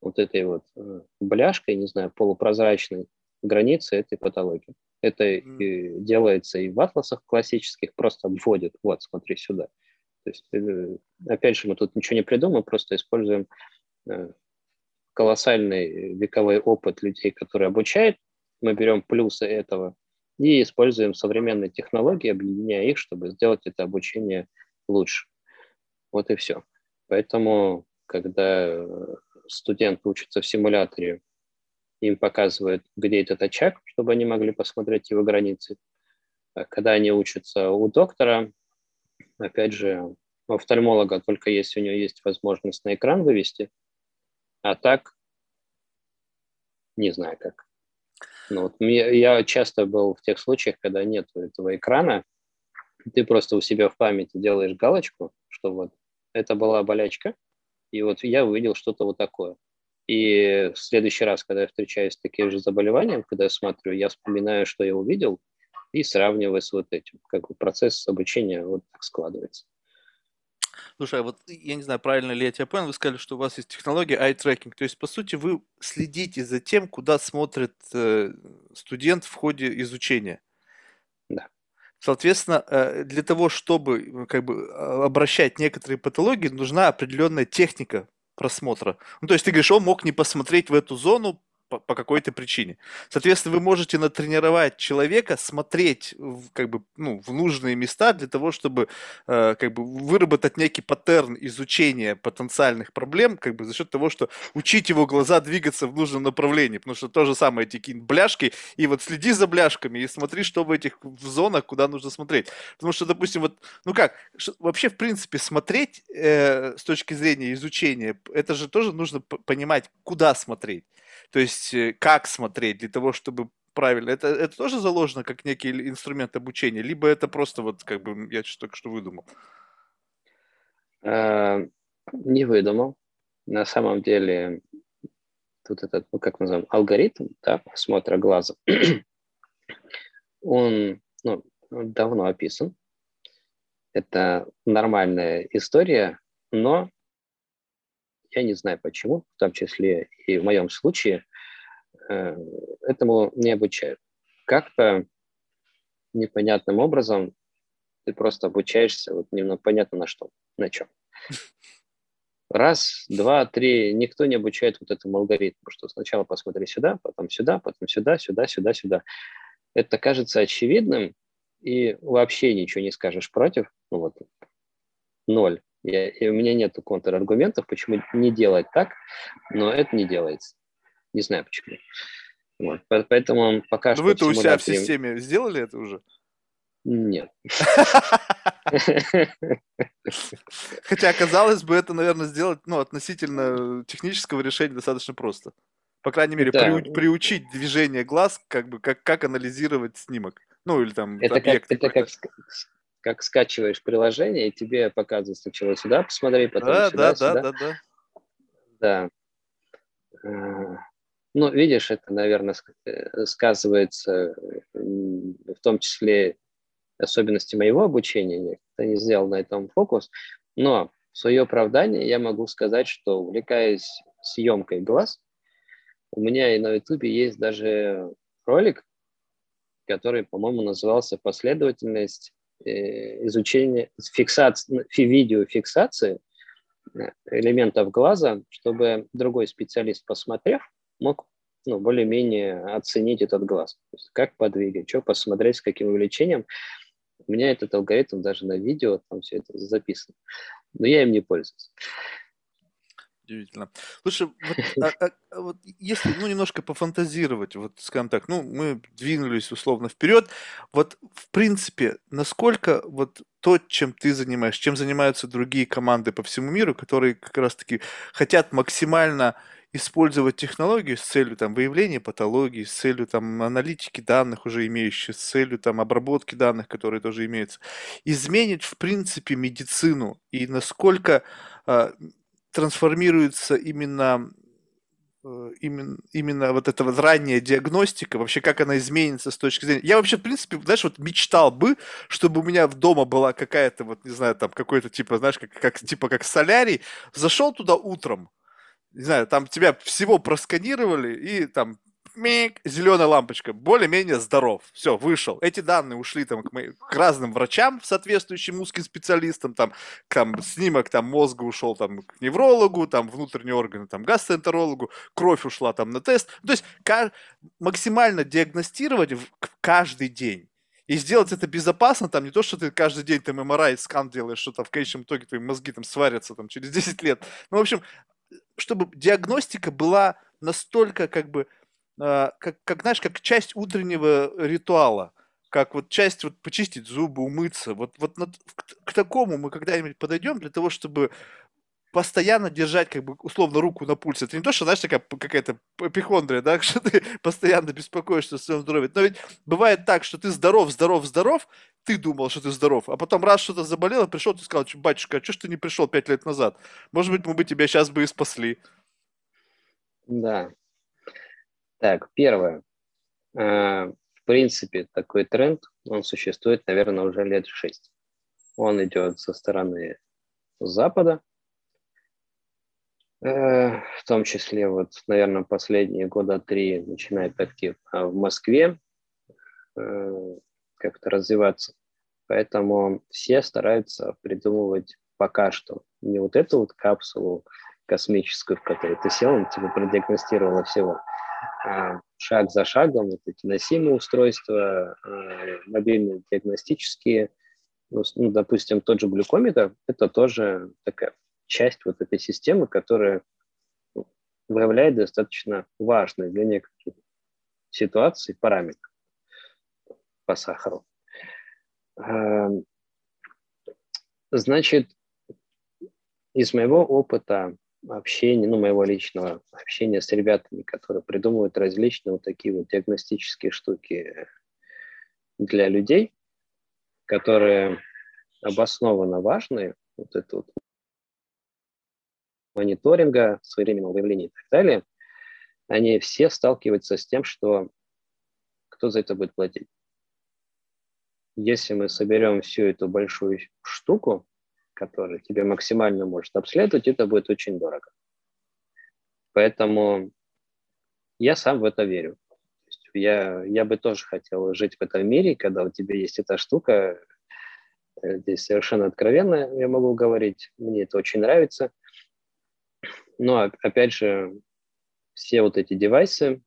B: вот этой вот э, бляшкой, не знаю, полупрозрачной границы этой патологии. Это mm. и делается и в атласах классических, просто вводит, вот, смотри сюда. То есть, э, опять же, мы тут ничего не придумаем, просто используем колоссальный вековой опыт людей, которые обучают, мы берем плюсы этого и используем современные технологии, объединяя их, чтобы сделать это обучение лучше. Вот и все. Поэтому, когда студенты учатся в симуляторе, им показывают, где этот очаг, чтобы они могли посмотреть его границы. А когда они учатся у доктора, опять же, у офтальмолога только если у него есть возможность на экран вывести – а так, не знаю как. Ну, вот я часто был в тех случаях, когда нет этого экрана, ты просто у себя в памяти делаешь галочку, что вот это была болячка, и вот я увидел что-то вот такое. И в следующий раз, когда я встречаюсь с таким же заболеванием, когда я смотрю, я вспоминаю, что я увидел, и сравниваю с вот этим. Как бы процесс обучения вот так складывается.
A: Слушай, а вот я не знаю, правильно ли я тебя понял, вы сказали, что у вас есть технология eye tracking, то есть, по сути, вы следите за тем, куда смотрит э, студент в ходе изучения.
B: Да.
A: Соответственно, э, для того, чтобы как бы а, обращать некоторые патологии, нужна определенная техника просмотра. Ну, то есть ты говоришь, он мог не посмотреть в эту зону по, по какой-то причине. Соответственно, вы можете натренировать человека смотреть в, как бы, ну, в нужные места для того, чтобы э, как бы выработать некий паттерн изучения потенциальных проблем, как бы за счет того, что учить его глаза двигаться в нужном направлении. Потому что то же самое эти кинь бляшки, и вот следи за бляшками и смотри, что в этих в зонах, куда нужно смотреть. Потому что, допустим, вот, ну как, вообще, в принципе, смотреть э, с точки зрения изучения, это же тоже нужно понимать, куда смотреть. То есть, э, как смотреть для того, чтобы правильно. Это, это тоже заложено как некий инструмент обучения, либо это просто вот как бы я только что выдумал?
B: Э, не выдумал. На самом деле тут этот, ну как назовем, алгоритм да, осмотра глаза, он ну, давно описан. Это нормальная история, но я не знаю почему, в том числе и в моем случае, э, этому не обучают. Как-то непонятным образом ты просто обучаешься, вот немного понятно на что, на чем. Раз, два, три, никто не обучает вот этому алгоритму, что сначала посмотри сюда, потом сюда, потом сюда, сюда, сюда, сюда. Это кажется очевидным, и вообще ничего не скажешь против, ну вот, ноль. Я, и у меня нет контраргументов, почему не делать так, но это не делается. Не знаю почему. Вот. Поэтому пока но
A: что... Вы-то у себя в системе сделали это уже?
B: Нет.
A: Хотя, казалось бы, это, наверное, сделать ну, относительно технического решения достаточно просто. По крайней мере, да. приу- приучить движение глаз, как бы как, как анализировать снимок. Ну, или там
B: это объект. Как, это как как скачиваешь приложение, и тебе показывают сначала сюда посмотри, потом да, сюда,
A: да, сюда. Да, да,
B: да. Да. Э, ну, видишь, это, наверное, э, сказывается в том числе особенности моего обучения. Я не сделал на этом фокус, но в свое оправдание я могу сказать, что увлекаясь съемкой глаз, у меня и на YouTube есть даже ролик, который, по-моему, назывался «Последовательность изучение фиксации, видеофиксации э, элементов глаза, чтобы другой специалист, посмотрев, мог ну, более-менее оценить этот глаз. Есть как подвигать, что посмотреть, с каким увеличением. У меня этот алгоритм даже на видео, там все это записано. Но я им не пользуюсь.
A: Удивительно. Слушай, вот, а, а, а, вот если ну, немножко пофантазировать, вот скажем так, ну, мы двинулись условно вперед, вот в принципе, насколько вот то, чем ты занимаешься, чем занимаются другие команды по всему миру, которые как раз-таки хотят максимально использовать технологии с целью там выявления патологии, с целью там аналитики данных уже имеющих, с целью там обработки данных, которые тоже имеются, изменить в принципе медицину и насколько э, трансформируется именно э, именно, именно вот эта вот ранняя диагностика, вообще как она изменится с точки зрения... Я вообще, в принципе, знаешь, вот мечтал бы, чтобы у меня в дома была какая-то, вот, не знаю, там, какой-то, типа, знаешь, как, как, типа, как солярий, зашел туда утром, не знаю, там тебя всего просканировали, и там мик, зеленая лампочка, более-менее здоров. Все, вышел. Эти данные ушли там к, моим, к разным врачам, соответствующим узким специалистам, там, там снимок там мозга ушел там к неврологу, там внутренние органы, там гастроэнтерологу, кровь ушла там на тест. То есть максимально диагностировать в, каждый день. И сделать это безопасно, там не то, что ты каждый день там МРА скан делаешь, что там в конечном итоге твои мозги там сварятся там через 10 лет. Ну, в общем, чтобы диагностика была настолько как бы как, как, знаешь, как часть утреннего ритуала, как вот часть вот почистить зубы, умыться. Вот, вот над, к, к такому мы когда-нибудь подойдем для того, чтобы постоянно держать, как бы, условно, руку на пульсе. Это не то, что, знаешь, такая какая-то эпихондрия, да, что ты постоянно беспокоишься о своем здоровье. Но ведь бывает так, что ты здоров, здоров, здоров, ты думал, что ты здоров, а потом раз что-то заболело, пришел, ты сказал, батюшка, а что ж ты не пришел пять лет назад? Может быть, мы бы тебя сейчас бы и спасли.
B: Да, так, первое. Э, в принципе, такой тренд, он существует, наверное, уже лет шесть. Он идет со стороны Запада, э, в том числе, вот, наверное, последние года три начинает актив в Москве э, как-то развиваться. Поэтому все стараются придумывать пока что не вот эту вот капсулу космическую, в которой ты сел, он тебе продиагностировала всего, а, шаг за шагом, вот эти носимые устройства, а, мобильные диагностические, ну, ну, допустим, тот же глюкометр, это тоже такая часть вот этой системы, которая ну, выявляет достаточно важные для некоторых ситуаций параметры по сахару. Значит, из моего опыта общения, ну, моего личного общения с ребятами, которые придумывают различные вот такие вот диагностические штуки для людей, которые обоснованно важны, вот это вот мониторинга, своевременного выявления и так далее, они все сталкиваются с тем, что кто за это будет платить. Если мы соберем всю эту большую штуку, которая тебе максимально может обследовать, это будет очень дорого. Поэтому я сам в это верю. Я, я бы тоже хотел жить в этом мире, когда у тебя есть эта штука. Э, здесь совершенно откровенно я могу говорить. Мне это очень нравится. Но, опять же, все вот эти девайсы,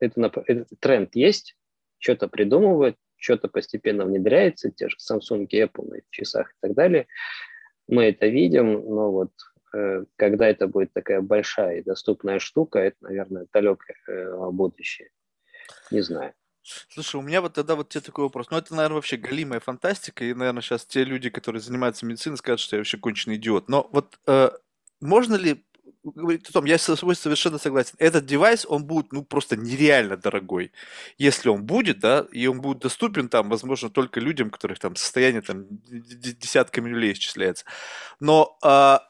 B: это, это тренд есть, что-то придумывают, что-то постепенно внедряется, те же Samsung, Apple на часах и так далее. Мы это видим, но вот э, когда это будет такая большая и доступная штука, это, наверное, далекое э, будущее. Не знаю.
A: Слушай, у меня вот тогда вот тебе такой вопрос. Ну, это, наверное, вообще галимая фантастика, и, наверное, сейчас те люди, которые занимаются медициной, скажут, что я вообще конченый идиот. Но вот э, можно ли говорит о том, я с собой совершенно согласен. Этот девайс, он будет, ну, просто нереально дорогой. Если он будет, да, и он будет доступен там, возможно, только людям, которых там состояние там десятками людей исчисляется. Но а,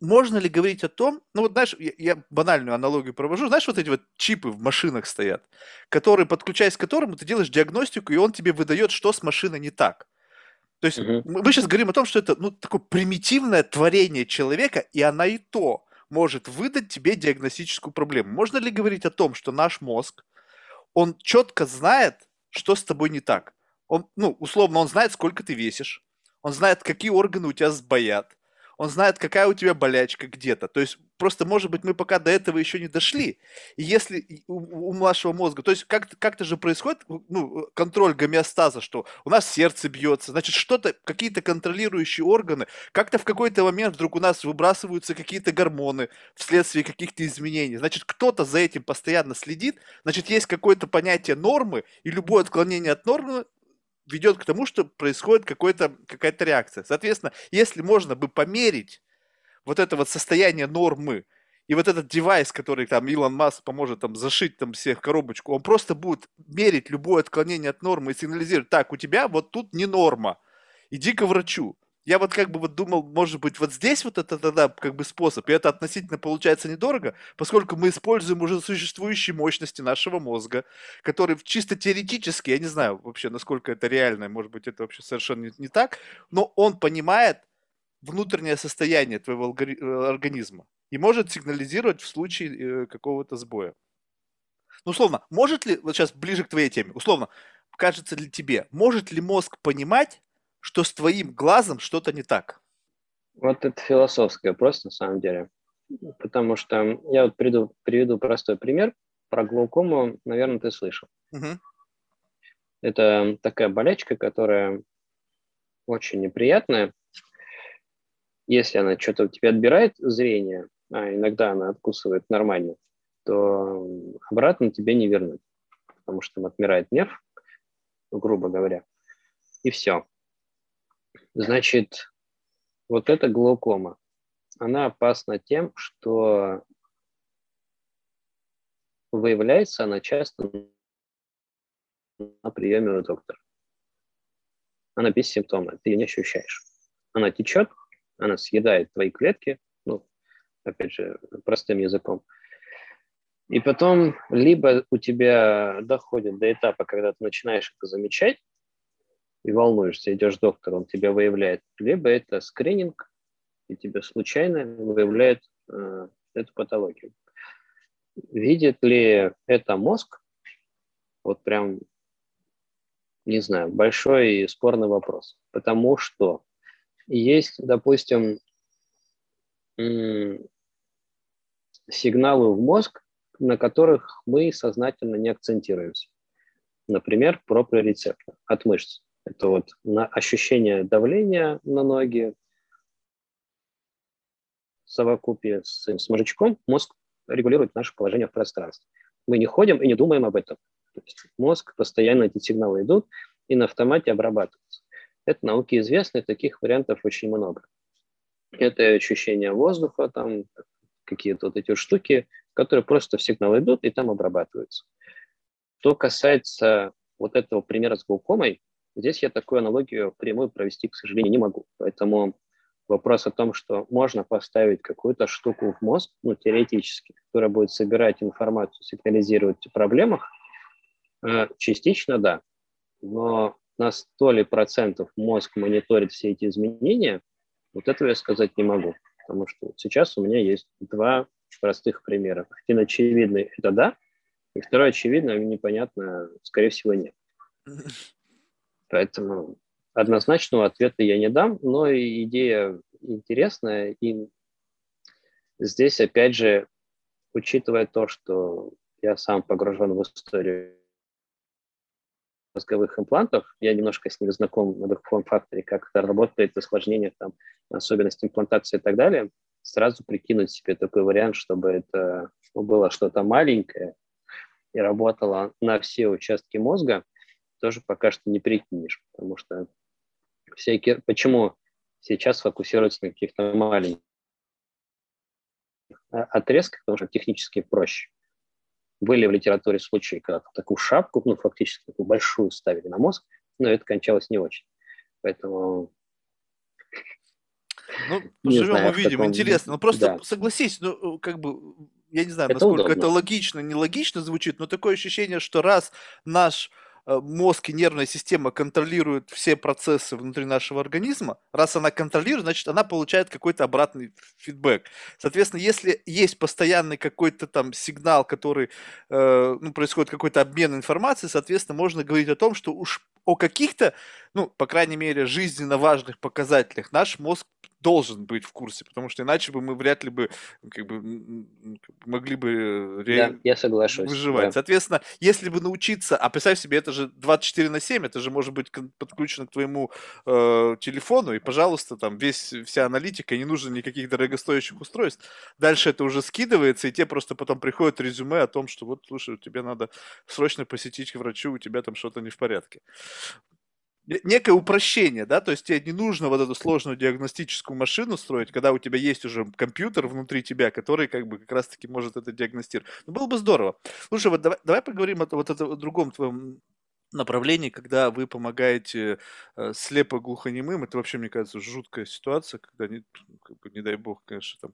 A: можно ли говорить о том, ну вот знаешь, я, я банальную аналогию провожу, знаешь, вот эти вот чипы в машинах стоят, которые, подключаясь к которым, ты делаешь диагностику, и он тебе выдает, что с машиной не так. То есть угу. мы сейчас говорим о том, что это ну, такое примитивное творение человека, и она и то может выдать тебе диагностическую проблему. Можно ли говорить о том, что наш мозг, он четко знает, что с тобой не так? Он, ну, условно, он знает, сколько ты весишь, он знает, какие органы у тебя сбоят, он знает, какая у тебя болячка где-то. То есть просто, может быть, мы пока до этого еще не дошли. И если у, у нашего мозга, то есть как, как-то же происходит ну, контроль гомеостаза, что у нас сердце бьется, значит, что-то, какие-то контролирующие органы, как-то в какой-то момент вдруг у нас выбрасываются какие-то гормоны вследствие каких-то изменений. Значит, кто-то за этим постоянно следит, значит, есть какое-то понятие нормы, и любое отклонение от нормы ведет к тому, что происходит какая-то реакция. Соответственно, если можно бы померить вот это вот состояние нормы, и вот этот девайс, который там Илон Маск поможет там зашить там всех в коробочку, он просто будет мерить любое отклонение от нормы и сигнализировать, так, у тебя вот тут не норма, иди к врачу я вот как бы вот думал, может быть, вот здесь вот это тогда как бы способ, и это относительно получается недорого, поскольку мы используем уже существующие мощности нашего мозга, которые чисто теоретически, я не знаю вообще, насколько это реально, может быть, это вообще совершенно не, не так, но он понимает внутреннее состояние твоего э, организма и может сигнализировать в случае э, какого-то сбоя. Ну, условно, может ли, вот сейчас ближе к твоей теме, условно, кажется ли тебе, может ли мозг понимать, что с твоим глазом что-то не так?
B: Вот это философский вопрос на самом деле. Потому что я вот приведу, приведу простой пример. Про глаукому, наверное, ты слышал. Угу. Это такая болячка, которая очень неприятная. Если она что-то у тебя отбирает зрение, а иногда она откусывает нормально, то обратно тебе не вернуть, потому что там отмирает нерв, грубо говоря, и все. Значит, вот эта глаукома, она опасна тем, что выявляется она часто на приеме у доктора. Она бессимптомная, ты ее не ощущаешь. Она течет, она съедает твои клетки, ну, опять же, простым языком. И потом либо у тебя доходит до этапа, когда ты начинаешь это замечать, и волнуешься, идешь к доктору, он тебя выявляет, либо это скрининг, и тебя случайно выявляет э, эту патологию. Видит ли это мозг? Вот прям, не знаю, большой и спорный вопрос. Потому что есть, допустим, сигналы в мозг, на которых мы сознательно не акцентируемся. Например, проприорецептор от мышц. Это вот на ощущение давления на ноги, в совокупе с, с мозжечком мозг регулирует наше положение в пространстве. Мы не ходим и не думаем об этом. То есть мозг постоянно эти сигналы идут и на автомате обрабатываются. Это науке известно, таких вариантов очень много. Это ощущение воздуха, там какие-то вот эти штуки, которые просто в сигнал идут и там обрабатываются. Что касается вот этого примера с глаукомой, здесь я такую аналогию прямую провести, к сожалению, не могу. Поэтому вопрос о том, что можно поставить какую-то штуку в мозг, ну, теоретически, которая будет собирать информацию, сигнализировать о проблемах, э, частично да. Но на сто ли процентов мозг мониторит все эти изменения, вот этого я сказать не могу. Потому что сейчас у меня есть два простых примера. Один очевидный – это да, и второй очевидно, непонятно, скорее всего, нет. Поэтому однозначного ответа я не дам, но идея интересная. И здесь, опять же, учитывая то, что я сам погружен в историю мозговых имплантов, я немножко с ними знаком на таком факторе, как это работает, осложнение, там, особенности имплантации и так далее, сразу прикинуть себе такой вариант, чтобы это было что-то маленькое и работало на все участки мозга, тоже пока что не прикинешь, потому что всякие... Почему сейчас фокусируются на каких-то маленьких отрезках, потому что технически проще. Были в литературе случаи, когда такую шапку, ну, фактически такую большую ставили на мозг, но это кончалось не очень. Поэтому
A: ну, знаю, увидим. Каком... Интересно. Ну, просто да. согласись, ну, как бы, я не знаю, это насколько удобно. это логично, нелогично звучит, но такое ощущение, что раз наш Э, мозг и нервная система контролируют все процессы внутри нашего организма, раз она контролирует, значит, она получает какой-то обратный фидбэк. Соответственно, если есть постоянный какой-то там сигнал, который, э, ну, происходит какой-то обмен информацией, соответственно, можно говорить о том, что уж о каких-то, ну, по крайней мере, жизненно важных показателях наш мозг должен быть в курсе, потому что иначе бы мы вряд ли бы как бы, могли бы
B: э, ре... да, я соглашусь,
A: выживать. Да. Соответственно, если бы научиться, а представь себе, это же 24 на 7, это же может быть подключено к твоему э, телефону, и, пожалуйста, там весь, вся аналитика, не нужно никаких дорогостоящих устройств. Дальше это уже скидывается, и тебе просто потом приходит резюме о том, что вот, слушай, тебе надо срочно посетить к врачу, у тебя там что-то не в порядке некое упрощение, да, то есть тебе не нужно вот эту сложную диагностическую машину строить, когда у тебя есть уже компьютер внутри тебя, который как бы как раз-таки может это диагностировать. Ну, было бы здорово. Слушай, вот давай, давай поговорим о, вот о другом твоем направлении, когда вы помогаете э, слепо-глухонемым. Это вообще, мне кажется, жуткая ситуация, когда, не, как бы, не дай бог, конечно, там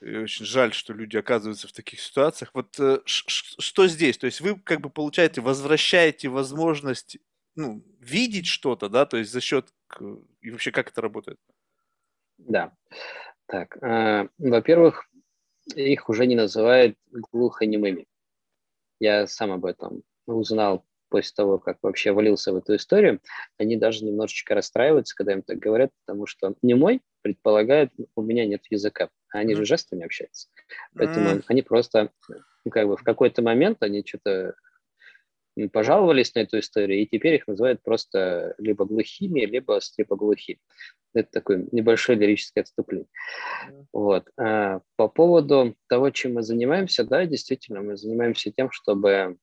A: очень жаль, что люди оказываются в таких ситуациях. Вот э, что здесь? То есть вы как бы получаете, возвращаете возможность ну, видеть что-то, да, то есть за счет и вообще как это работает?
B: Да. Так, э, во-первых, их уже не называют глухонемыми. Я сам об этом узнал после того, как вообще валился в эту историю. Они даже немножечко расстраиваются, когда им так говорят, потому что немой предполагает, у меня нет языка, а они mm. же жестами общаются. Поэтому mm. они просто, ну, как бы в какой-то момент они что-то пожаловались на эту историю, и теперь их называют просто либо глухими, либо слепоглухими. Это такое небольшое лирическое отступление. Вот. А по поводу того, чем мы занимаемся, да, действительно, мы занимаемся тем, чтобы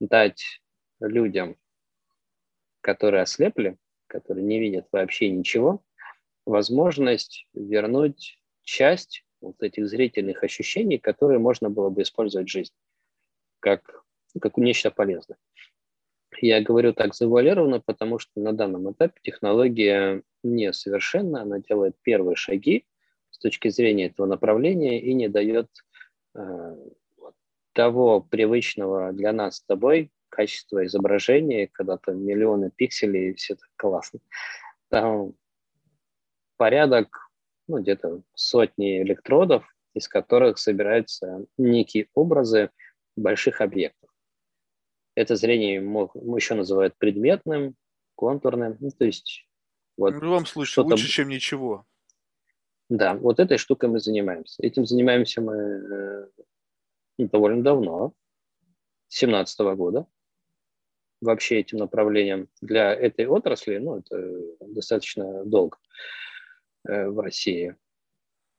B: дать людям, которые ослепли, которые не видят вообще ничего, возможность вернуть часть вот этих зрительных ощущений, которые можно было бы использовать в жизни, как как нечто полезное. Я говорю так завуалированно, потому что на данном этапе технология несовершенна, она делает первые шаги с точки зрения этого направления и не дает э, того привычного для нас с тобой качества изображения, когда там миллионы пикселей, и все так классно. Там порядок, ну, где-то сотни электродов, из которых собираются некие образы больших объектов. Это зрение мог, еще называют предметным, контурным. Ну, то есть,
A: вот в любом случае лучше, чем ничего.
B: Да, вот этой штукой мы занимаемся. Этим занимаемся мы э, довольно давно, с 2017 года. Вообще этим направлением для этой отрасли, ну, это достаточно долго э, в России.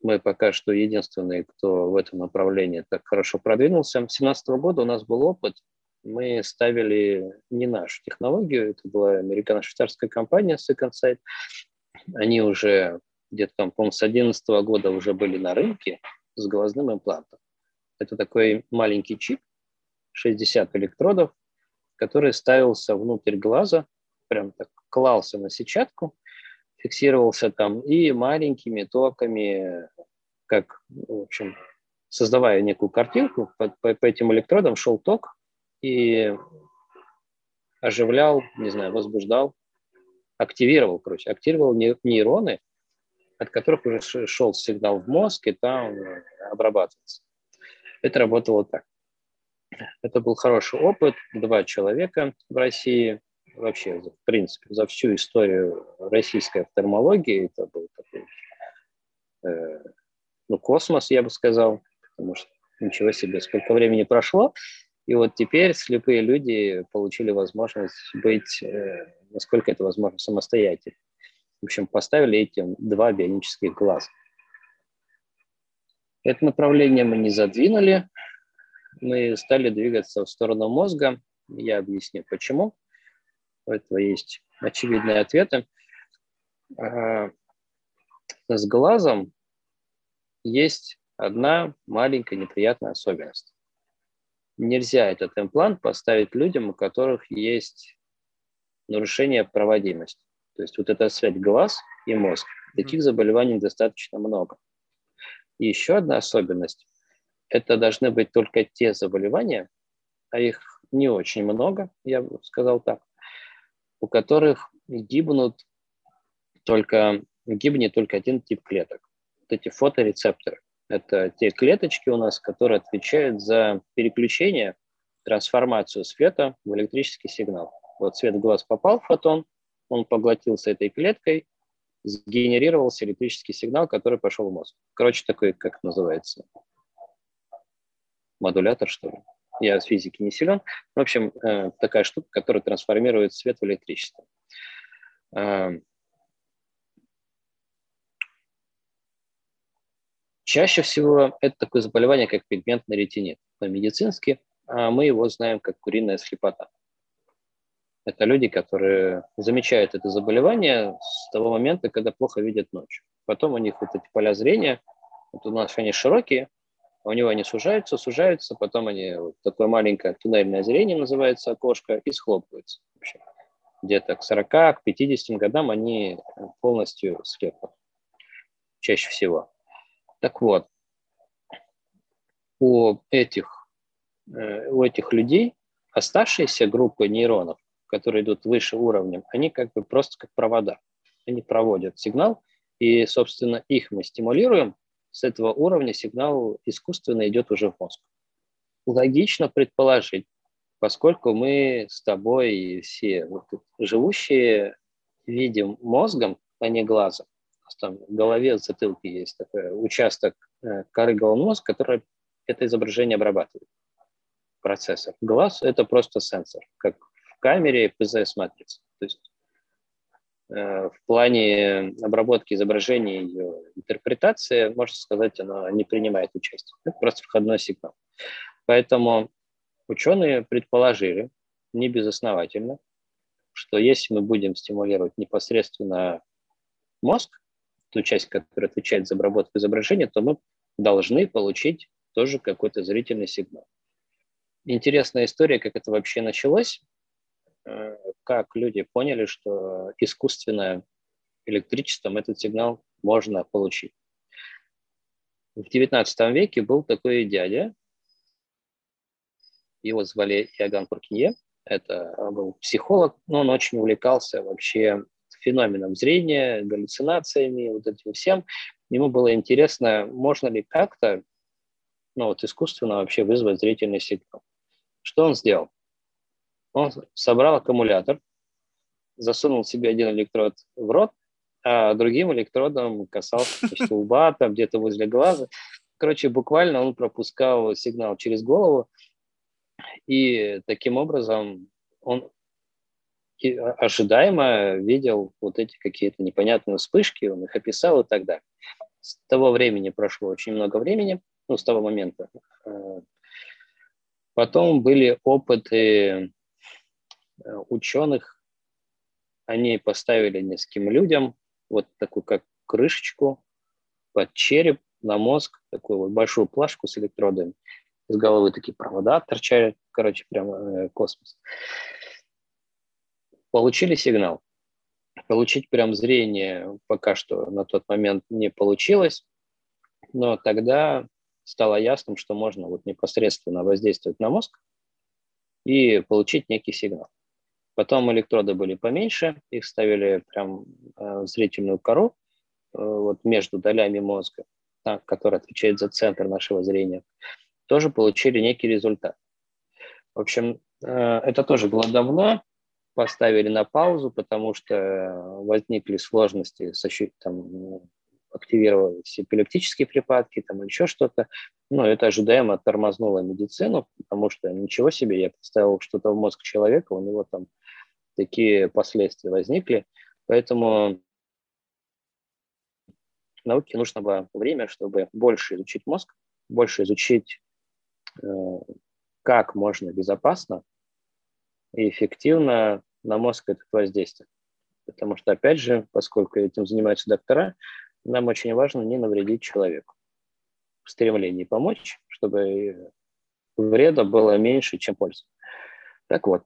B: Мы пока что единственные, кто в этом направлении так хорошо продвинулся. С 2017 года у нас был опыт. Мы ставили не нашу технологию, это была американо-швейцарская компания Second Sight. Они уже где-то там, по-моему, с 2011 года уже были на рынке с глазным имплантом. Это такой маленький чип, 60 электродов, который ставился внутрь глаза, прям так клался на сетчатку, фиксировался там и маленькими токами, как, в общем, создавая некую картинку, по, по, по этим электродам шел ток и оживлял, не знаю, возбуждал, активировал, короче, активировал нейроны, от которых уже шел сигнал в мозг, и там э, обрабатывался. Это работало так. Это был хороший опыт. Два человека в России, вообще, в принципе, за всю историю российской офтальмологии, это был такой, э, ну, космос, я бы сказал, потому что ничего себе, сколько времени прошло, и вот теперь слепые люди получили возможность быть, э, насколько это возможно, самостоятельно. В общем, поставили этим два бионических глаза. Это направление мы не задвинули, мы стали двигаться в сторону мозга. Я объясню, почему. У этого есть очевидные ответы. А, с глазом есть одна маленькая неприятная особенность. Нельзя этот имплант поставить людям, у которых есть нарушение проводимости. То есть вот эта связь глаз и мозг. Таких заболеваний достаточно много. И еще одна особенность. Это должны быть только те заболевания, а их не очень много, я бы сказал так, у которых гибнут только, гибнет только один тип клеток. Вот эти фоторецепторы. Это те клеточки у нас, которые отвечают за переключение, трансформацию света в электрический сигнал. Вот свет в глаз попал в фотон, он поглотился этой клеткой, сгенерировался электрический сигнал, который пошел в мозг. Короче, такой, как называется, модулятор, что ли. Я с физики не силен. В общем, э, такая штука, которая трансформирует свет в электричество. Чаще всего это такое заболевание, как пигментный ретинит. По-медицински а мы его знаем как куриная слепота. Это люди, которые замечают это заболевание с того момента, когда плохо видят ночью. Потом у них вот эти поля зрения, вот у нас они широкие, а у него они сужаются, сужаются, потом они, вот такое маленькое туннельное зрение называется окошко, и схлопываются. Где-то к 40, к 50 годам они полностью слепы, чаще всего. Так вот, у этих, э, у этих людей оставшиеся группы нейронов которые идут выше уровнем, они как бы просто как провода. Они проводят сигнал, и, собственно, их мы стимулируем, с этого уровня сигнал искусственно идет уже в мозг. Логично предположить, поскольку мы с тобой все вот, живущие видим мозгом, а не глазом. Там в голове, в затылке есть такой участок э, коры головного мозга, который это изображение обрабатывает. Процессор. Глаз – это просто сенсор, как камере PZS-матрицы. То есть э, в плане обработки изображения и интерпретации, можно сказать, она не принимает участие. Это просто входной сигнал. Поэтому ученые предположили, не безосновательно, что если мы будем стимулировать непосредственно мозг, ту часть, которая отвечает за обработку изображения, то мы должны получить тоже какой-то зрительный сигнал. Интересная история, как это вообще началось. Э, как люди поняли, что искусственное электричеством этот сигнал можно получить. В XIX веке был такой дядя, его звали Иоганн Пуркинье, это был психолог, но он очень увлекался вообще феноменом зрения, галлюцинациями, вот этим всем. Ему было интересно, можно ли как-то ну, вот искусственно вообще вызвать зрительный сигнал. Что он сделал? Он собрал аккумулятор, засунул себе один электрод в рот а другим электродом касался значит, лба, там где-то возле глаза. Короче, буквально он пропускал сигнал через голову, и таким образом он ожидаемо видел вот эти какие-то непонятные вспышки, он их описал и так далее. С того времени прошло очень много времени, ну, с того момента. Э, потом были опыты э, ученых, они поставили нескольким людям вот такую как крышечку под череп, на мозг, такую вот большую плашку с электродами. Из головы такие провода торчали, короче, прямо э, космос. Получили сигнал. Получить прям зрение пока что на тот момент не получилось, но тогда стало ясным, что можно вот непосредственно воздействовать на мозг и получить некий сигнал. Потом электроды были поменьше, их ставили прям э, в зрительную кору, э, вот между долями мозга, да, который отвечает за центр нашего зрения, тоже получили некий результат. В общем, э, это тоже было давно, поставили на паузу, потому что возникли сложности с там, активировались эпилептические припадки, там еще что-то. Но это ожидаемо тормознуло медицину, потому что ничего себе, я представил что-то в мозг человека, у него там такие последствия возникли. Поэтому науке нужно было время, чтобы больше изучить мозг, больше изучить, э, как можно безопасно и эффективно на мозг это воздействовать. Потому что, опять же, поскольку этим занимаются доктора, нам очень важно не навредить человеку в стремлении помочь, чтобы вреда было меньше, чем пользы. Так вот,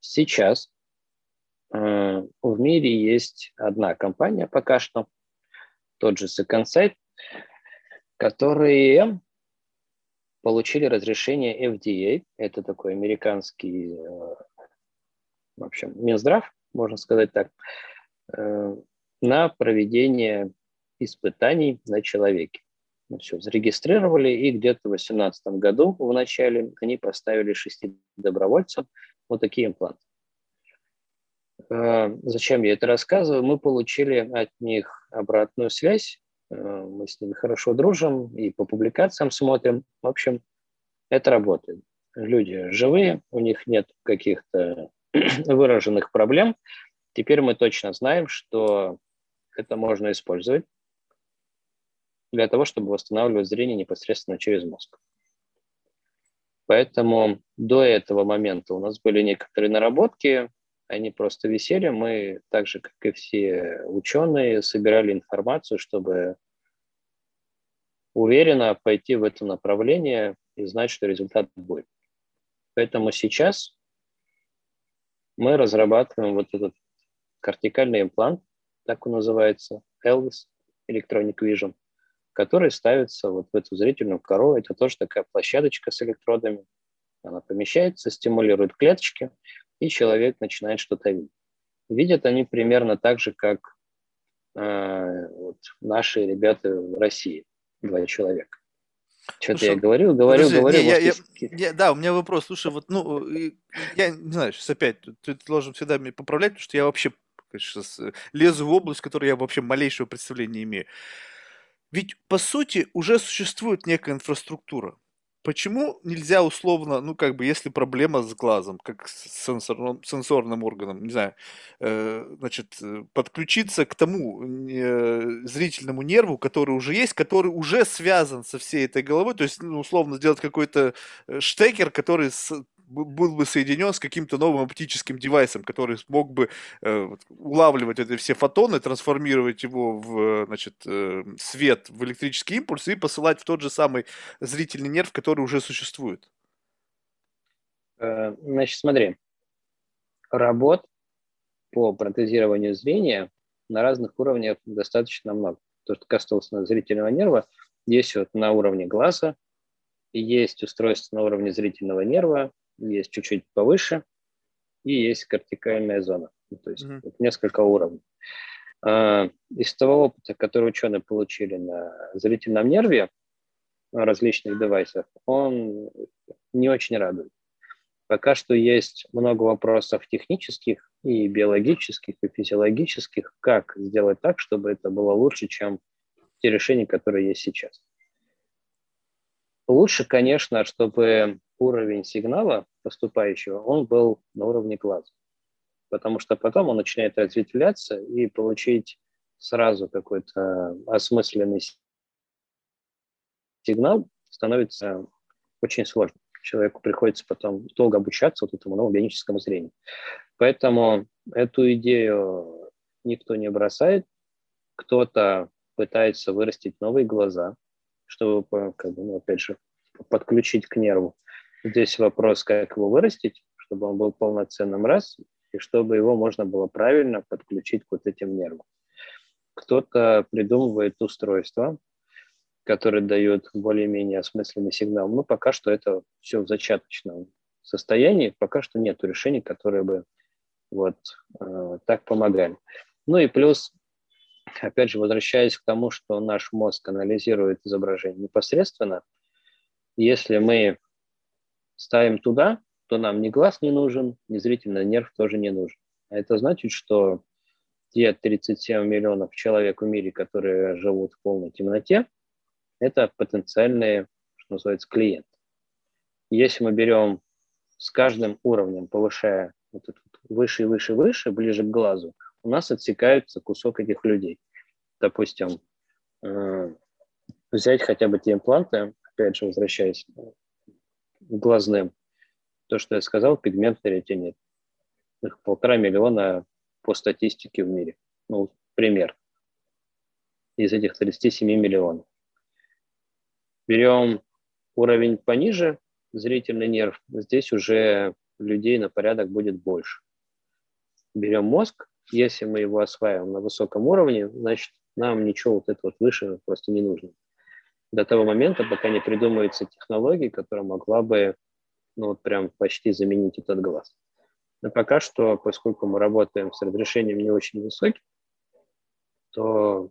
B: сейчас э, в мире есть одна компания пока что, тот же Second Sight, которые получили разрешение FDA, это такой американский, э, в общем, Минздрав, можно сказать так, э, на проведение испытаний на человеке. Ну, все, зарегистрировали, и где-то в 2018 году в начале они поставили шести добровольцам вот такие импланты. Э, зачем я это рассказываю? Мы получили от них обратную связь, мы с ними хорошо дружим и по публикациям смотрим. В общем, это работает. Люди живые, у них нет каких-то выраженных проблем. Теперь мы точно знаем, что это можно использовать для того, чтобы восстанавливать зрение непосредственно через мозг. Поэтому до этого момента у нас были некоторые наработки, они просто висели. Мы, так же, как и все ученые, собирали информацию, чтобы уверенно пойти в это направление и знать, что результат будет. Поэтому сейчас мы разрабатываем вот этот кортикальный имплант, так он называется, Elvis Electronic Vision, который ставится вот в эту зрительную кору. Это тоже такая площадочка с электродами. Она помещается, стимулирует клеточки, и человек начинает что-то видеть. Видят они примерно так же, как э, вот наши ребята в России, два человека. Что-то я говорю, говорю, Подожди, говорю. Не,
A: я, я, я, да, у меня вопрос. Слушай, вот, ну, я не знаю, сейчас опять, ты должен всегда меня поправлять, потому что я вообще сейчас э, лезу в область, в которой я вообще малейшего представления не имею. Ведь, по сути, уже существует некая инфраструктура. Почему нельзя условно, ну, как бы, если проблема с глазом, как с сенсорным, сенсорным органом, не знаю, э, значит, э, подключиться к тому э, зрительному нерву, который уже есть, который уже связан со всей этой головой, то есть, ну, условно, сделать какой-то э, штекер, который с, был бы соединен с каким-то новым оптическим девайсом, который смог бы э, улавливать эти все фотоны, трансформировать его в значит, э, свет, в электрический импульс и посылать в тот же самый зрительный нерв, который уже существует.
B: Э, значит, смотри, работ по протезированию зрения на разных уровнях достаточно много. То, что касается зрительного нерва, есть вот на уровне глаза, есть устройство на уровне зрительного нерва, есть чуть-чуть повыше, и есть кортикальная зона. Ну, то есть mm-hmm. несколько уровней. А, из того опыта, который ученые получили на зрительном нерве, на различных девайсах, он не очень радует. Пока что есть много вопросов технических и биологических, и физиологических, как сделать так, чтобы это было лучше, чем те решения, которые есть сейчас. Лучше, конечно, чтобы уровень сигнала поступающего, он был на уровне глаза. Потому что потом он начинает разветвляться и получить сразу какой-то осмысленный сигнал становится очень сложно. Человеку приходится потом долго обучаться вот этому новому бионическому зрению. Поэтому эту идею никто не бросает. Кто-то пытается вырастить новые глаза, чтобы, как бы, ну, опять же, подключить к нерву. Здесь вопрос, как его вырастить, чтобы он был полноценным раз, и чтобы его можно было правильно подключить к вот этим нервам. Кто-то придумывает устройство, которые дают более-менее осмысленный сигнал. Но пока что это все в зачаточном состоянии, пока что нет решений, которые бы вот э, так помогали. Ну и плюс, опять же, возвращаясь к тому, что наш мозг анализирует изображение непосредственно, если мы ставим туда, то нам ни глаз не нужен, ни зрительный нерв тоже не нужен. А это значит, что те 37 миллионов человек в мире, которые живут в полной темноте, это потенциальные, что называется, клиенты. Если мы берем с каждым уровнем, повышая вот этот выше и выше и выше, ближе к глазу, у нас отсекается кусок этих людей. Допустим, э, взять хотя бы те импланты, опять же, возвращаясь глазным, то, что я сказал, пигментный ретинит. Их полтора миллиона по статистике в мире. Ну, пример. Из этих 37 миллионов. Берем уровень пониже, зрительный нерв, здесь уже людей на порядок будет больше. Берем мозг, если мы его осваиваем на высоком уровне, значит, нам ничего вот это вот выше просто не нужно. До того момента, пока не придумается технология, которая могла бы ну, вот прям почти заменить этот глаз. Но пока что, поскольку мы работаем с разрешением не очень высоким, то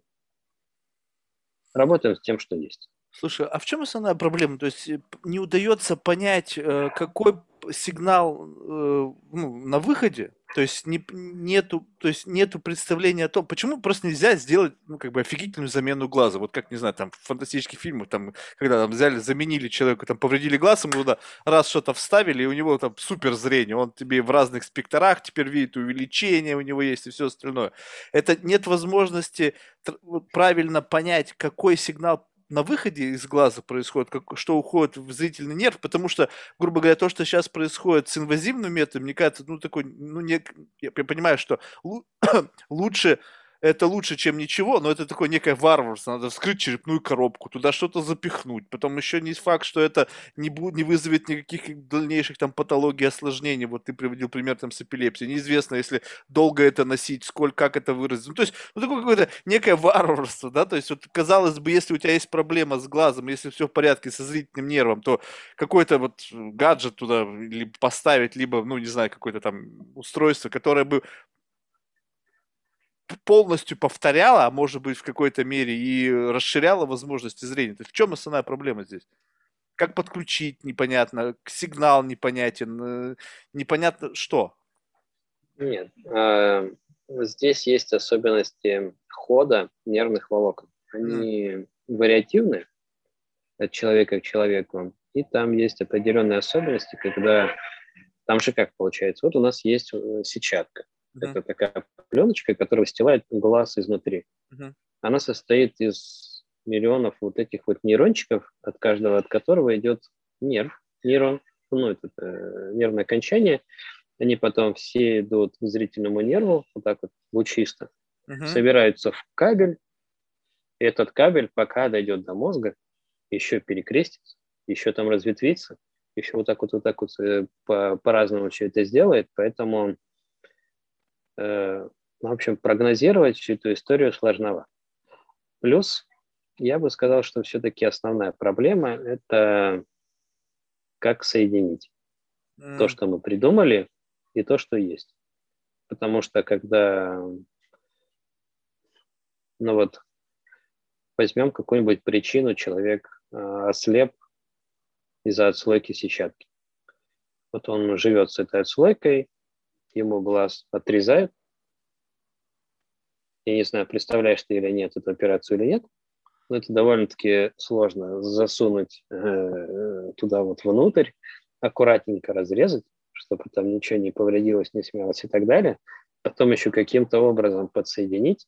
B: работаем с тем, что есть.
A: Слушай, а в чем основная проблема? То есть э, не удается понять, э, какой сигнал э, ну, на выходе, то есть не, нету, то есть нету представления о том, почему просто нельзя сделать, ну, как бы офигительную замену глаза. Вот как, не знаю, там в фантастических фильмах, там, когда там взяли, заменили человека, там повредили глаз, ему туда раз что-то вставили, и у него там супер зрение, он тебе в разных спектрах теперь видит увеличение, у него есть и все остальное. Это нет возможности правильно понять, какой сигнал на выходе из глаза происходит, как, что уходит в зрительный нерв, потому что, грубо говоря, то, что сейчас происходит с инвазивным методом, мне кажется, ну, такой, ну, не, я понимаю, что лучше это лучше, чем ничего, но это такое некое варварство. Надо вскрыть черепную коробку, туда что-то запихнуть. Потом еще не факт, что это не, будет, не вызовет никаких дальнейших там патологий, осложнений. Вот ты приводил пример там с эпилепсией. Неизвестно, если долго это носить, сколько, как это выразить. Ну, то есть, ну, такое какое-то некое варварство, да, то есть, вот, казалось бы, если у тебя есть проблема с глазом, если все в порядке со зрительным нервом, то какой-то вот гаджет туда либо поставить, либо, ну, не знаю, какое-то там устройство, которое бы полностью повторяла, а может быть в какой-то мере и расширяла возможности зрения. То есть в чем основная проблема здесь? Как подключить, непонятно, сигнал непонятен, э, непонятно что?
B: Нет, э, здесь есть особенности хода нервных волокон. Они mm. вариативны от человека к человеку, и там есть определенные особенности, когда там же как получается, вот у нас есть э, сетчатка, Uh-huh. Это такая пленочка, которая выстилает глаз изнутри. Uh-huh. Она состоит из миллионов вот этих вот нейрончиков, от каждого от которого идет нерв, нейрон, ну, это, это нервное окончание. Они потом все идут к зрительному нерву, вот так вот лучисто, uh-huh. собираются в кабель, и этот кабель, пока дойдет до мозга, еще перекрестится, еще там разветвится, еще вот так вот, вот так вот э, по- по-разному все это сделает, поэтому Э, в общем, прогнозировать всю эту историю сложновато. Плюс, я бы сказал, что все-таки основная проблема – это как соединить mm. то, что мы придумали, и то, что есть. Потому что когда, ну вот, возьмем какую-нибудь причину, человек э, ослеп из-за отслойки сетчатки. Вот он живет с этой отслойкой, ему глаз отрезают. Я не знаю, представляешь ты или нет эту операцию или нет, но это довольно-таки сложно засунуть э, туда вот внутрь, аккуратненько разрезать, чтобы там ничего не повредилось, не смялось и так далее. Потом еще каким-то образом подсоединить,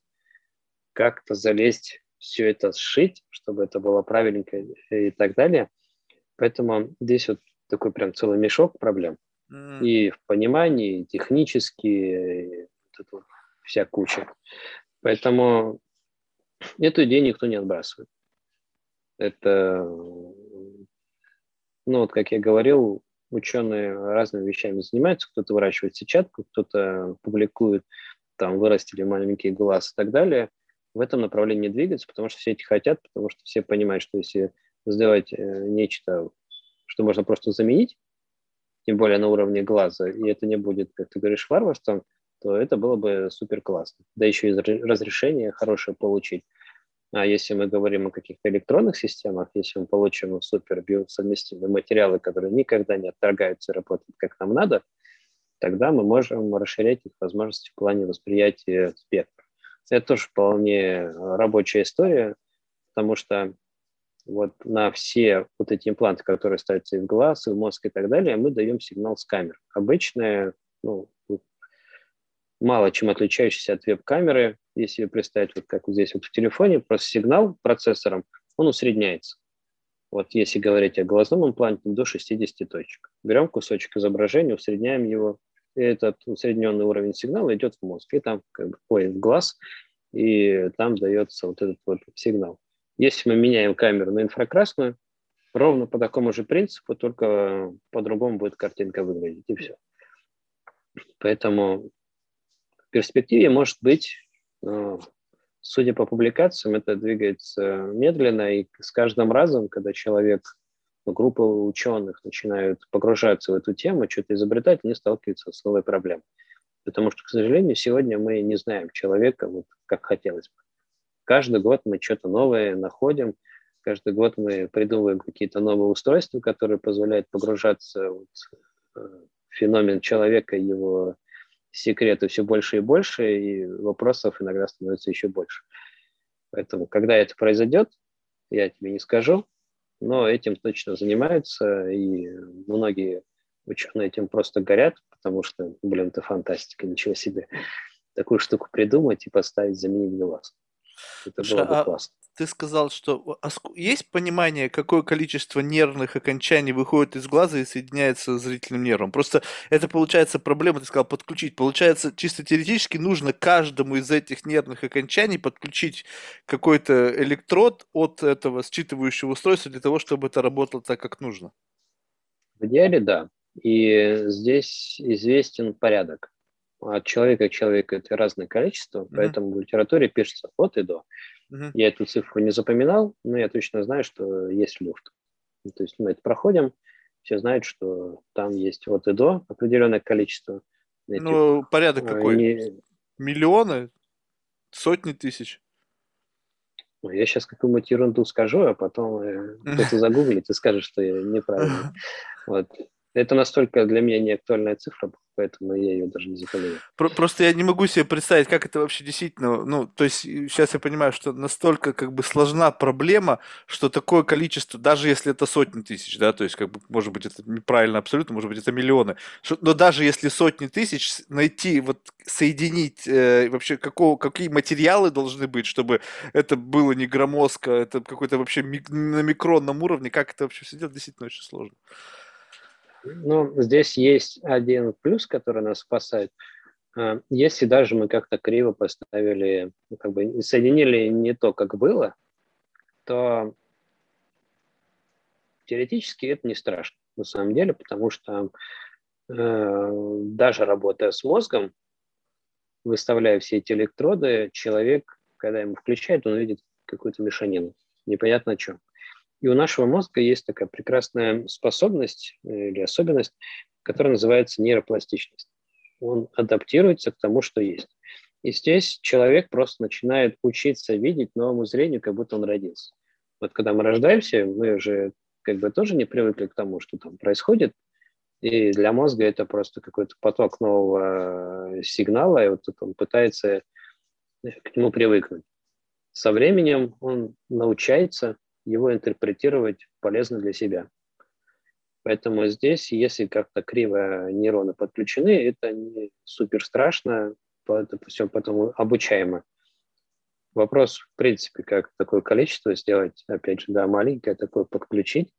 B: как-то залезть, все это сшить, чтобы это было правильненько и так далее. Поэтому здесь вот такой прям целый мешок проблем. И в понимании, и технически, и вот это вся куча. Поэтому эту идею никто не отбрасывает. Это, ну вот как я говорил, ученые разными вещами занимаются. Кто-то выращивает сетчатку, кто-то публикует, там, вырастили маленький глаз и так далее. В этом направлении двигаться, потому что все эти хотят, потому что все понимают, что если сделать э, нечто, что можно просто заменить, тем более на уровне глаза, и это не будет, как ты говоришь, варварством, то это было бы супер классно. Да еще и разрешение хорошее получить. А если мы говорим о каких-то электронных системах, если мы получим супер биосовместимые материалы, которые никогда не отторгаются и работают как нам надо, тогда мы можем расширять их возможности в плане восприятия спектра. Это тоже вполне рабочая история, потому что вот на все вот эти импланты, которые ставятся и в глаз, и в мозг и так далее, мы даем сигнал с камер. Обычная, ну, мало чем отличающийся от веб-камеры, если представить вот как вот здесь вот в телефоне, просто сигнал процессором, он усредняется. Вот если говорить о глазном импланте, до 60 точек. Берем кусочек изображения, усредняем его, и этот усредненный уровень сигнала идет в мозг, и там как бы, ой, в глаз, и там дается вот этот вот сигнал. Если мы меняем камеру на инфракрасную, ровно по такому же принципу, только по-другому будет картинка выглядеть, и все. Поэтому в перспективе может быть, судя по публикациям, это двигается медленно, и с каждым разом, когда человек, ну, группа ученых начинают погружаться в эту тему, что-то изобретать, они сталкиваются с новой проблемой. Потому что, к сожалению, сегодня мы не знаем человека, вот как хотелось бы. Каждый год мы что-то новое находим, каждый год мы придумываем какие-то новые устройства, которые позволяют погружаться вот, э, в феномен человека, его секреты все больше и больше, и вопросов иногда становится еще больше. Поэтому, когда это произойдет, я тебе не скажу, но этим точно занимаются, и многие ученые этим просто горят, потому что, блин, это фантастика, ничего себе. Такую штуку придумать и поставить, заменить глаз.
A: Это было бы а классно ты сказал, что есть понимание, какое количество нервных окончаний выходит из глаза и соединяется с зрительным нервом. Просто это получается проблема, ты сказал, подключить. Получается, чисто теоретически нужно каждому из этих нервных окончаний подключить какой-то электрод от этого считывающего устройства для того, чтобы это работало так, как нужно.
B: В идеале, да. И здесь известен порядок. От человека к человеку это разное количество, mm-hmm. поэтому в литературе пишется от и до. Угу. Я эту цифру не запоминал, но я точно знаю, что есть люфт. Ну, то есть мы это проходим, все знают, что там есть от и до определенное количество.
A: Этих, ну, порядок какой? Не... Миллионы? Сотни тысяч?
B: Ну, я сейчас какую-нибудь ерунду скажу, а потом э, кто-то загуглит и скажет, что я неправильно. Вот. Это настолько для меня не актуальная цифра, поэтому я ее даже не запомнил.
A: Просто я не могу себе представить, как это вообще действительно, ну, то есть сейчас я понимаю, что настолько как бы сложна проблема, что такое количество, даже если это сотни тысяч, да, то есть как бы, может быть, это неправильно абсолютно, может быть, это миллионы, но даже если сотни тысяч, найти, вот, соединить э, вообще, какого, какие материалы должны быть, чтобы это было не громоздко, это какой-то вообще мик- на микронном уровне, как это вообще все делать, действительно очень сложно.
B: Ну, здесь есть один плюс, который нас спасает. А, если даже мы как-то криво поставили, ну, как бы соединили не то, как было, то теоретически это не страшно на самом деле, потому что э, даже работая с мозгом, выставляя все эти электроды, человек, когда ему включает, он видит какую-то мешанину, непонятно о чем. И у нашего мозга есть такая прекрасная способность э, или особенность, которая называется нейропластичность. Он адаптируется к тому, что есть. И здесь человек просто начинает учиться видеть новому зрению, как будто он родился. Вот когда мы рождаемся, мы уже как бы тоже не привыкли к тому, что там происходит. И для мозга это просто какой-то поток нового э, сигнала, и вот он пытается к нему привыкнуть. Со временем он научается его интерпретировать полезно для себя. Поэтому здесь, если как-то криво нейроны подключены, это не супер страшно, это все потом обучаемо. Вопрос, в принципе, как такое количество сделать, опять же, да, маленькое такое подключить.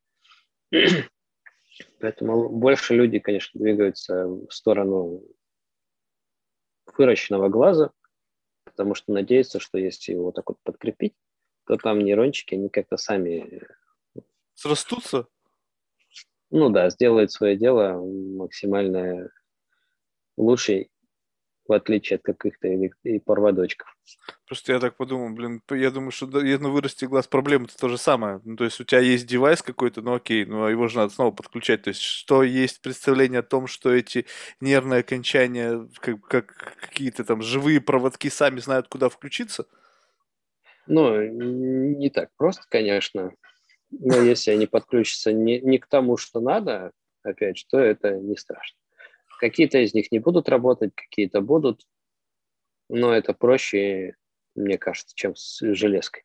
B: Поэтому больше люди, конечно, двигаются в сторону выращенного глаза, потому что надеются, что если его так вот подкрепить, то там нейрончики, они как-то сами...
A: Срастутся?
B: Ну да, сделают свое дело максимально лучше в отличие от каких-то и проводочков.
A: Просто я так подумал, блин, я думаю, что если вырасти глаз, проблема это то же самое. Ну, то есть у тебя есть девайс какой-то, ну окей, ну а его же надо снова подключать. То есть что есть представление о том, что эти нервные окончания, как, как какие-то там живые проводки сами знают, куда включиться?
B: Ну, не так просто, конечно. Но если они подключатся не, не к тому, что надо, опять же, то это не страшно. Какие-то из них не будут работать, какие-то будут, но это проще, мне кажется, чем с железкой.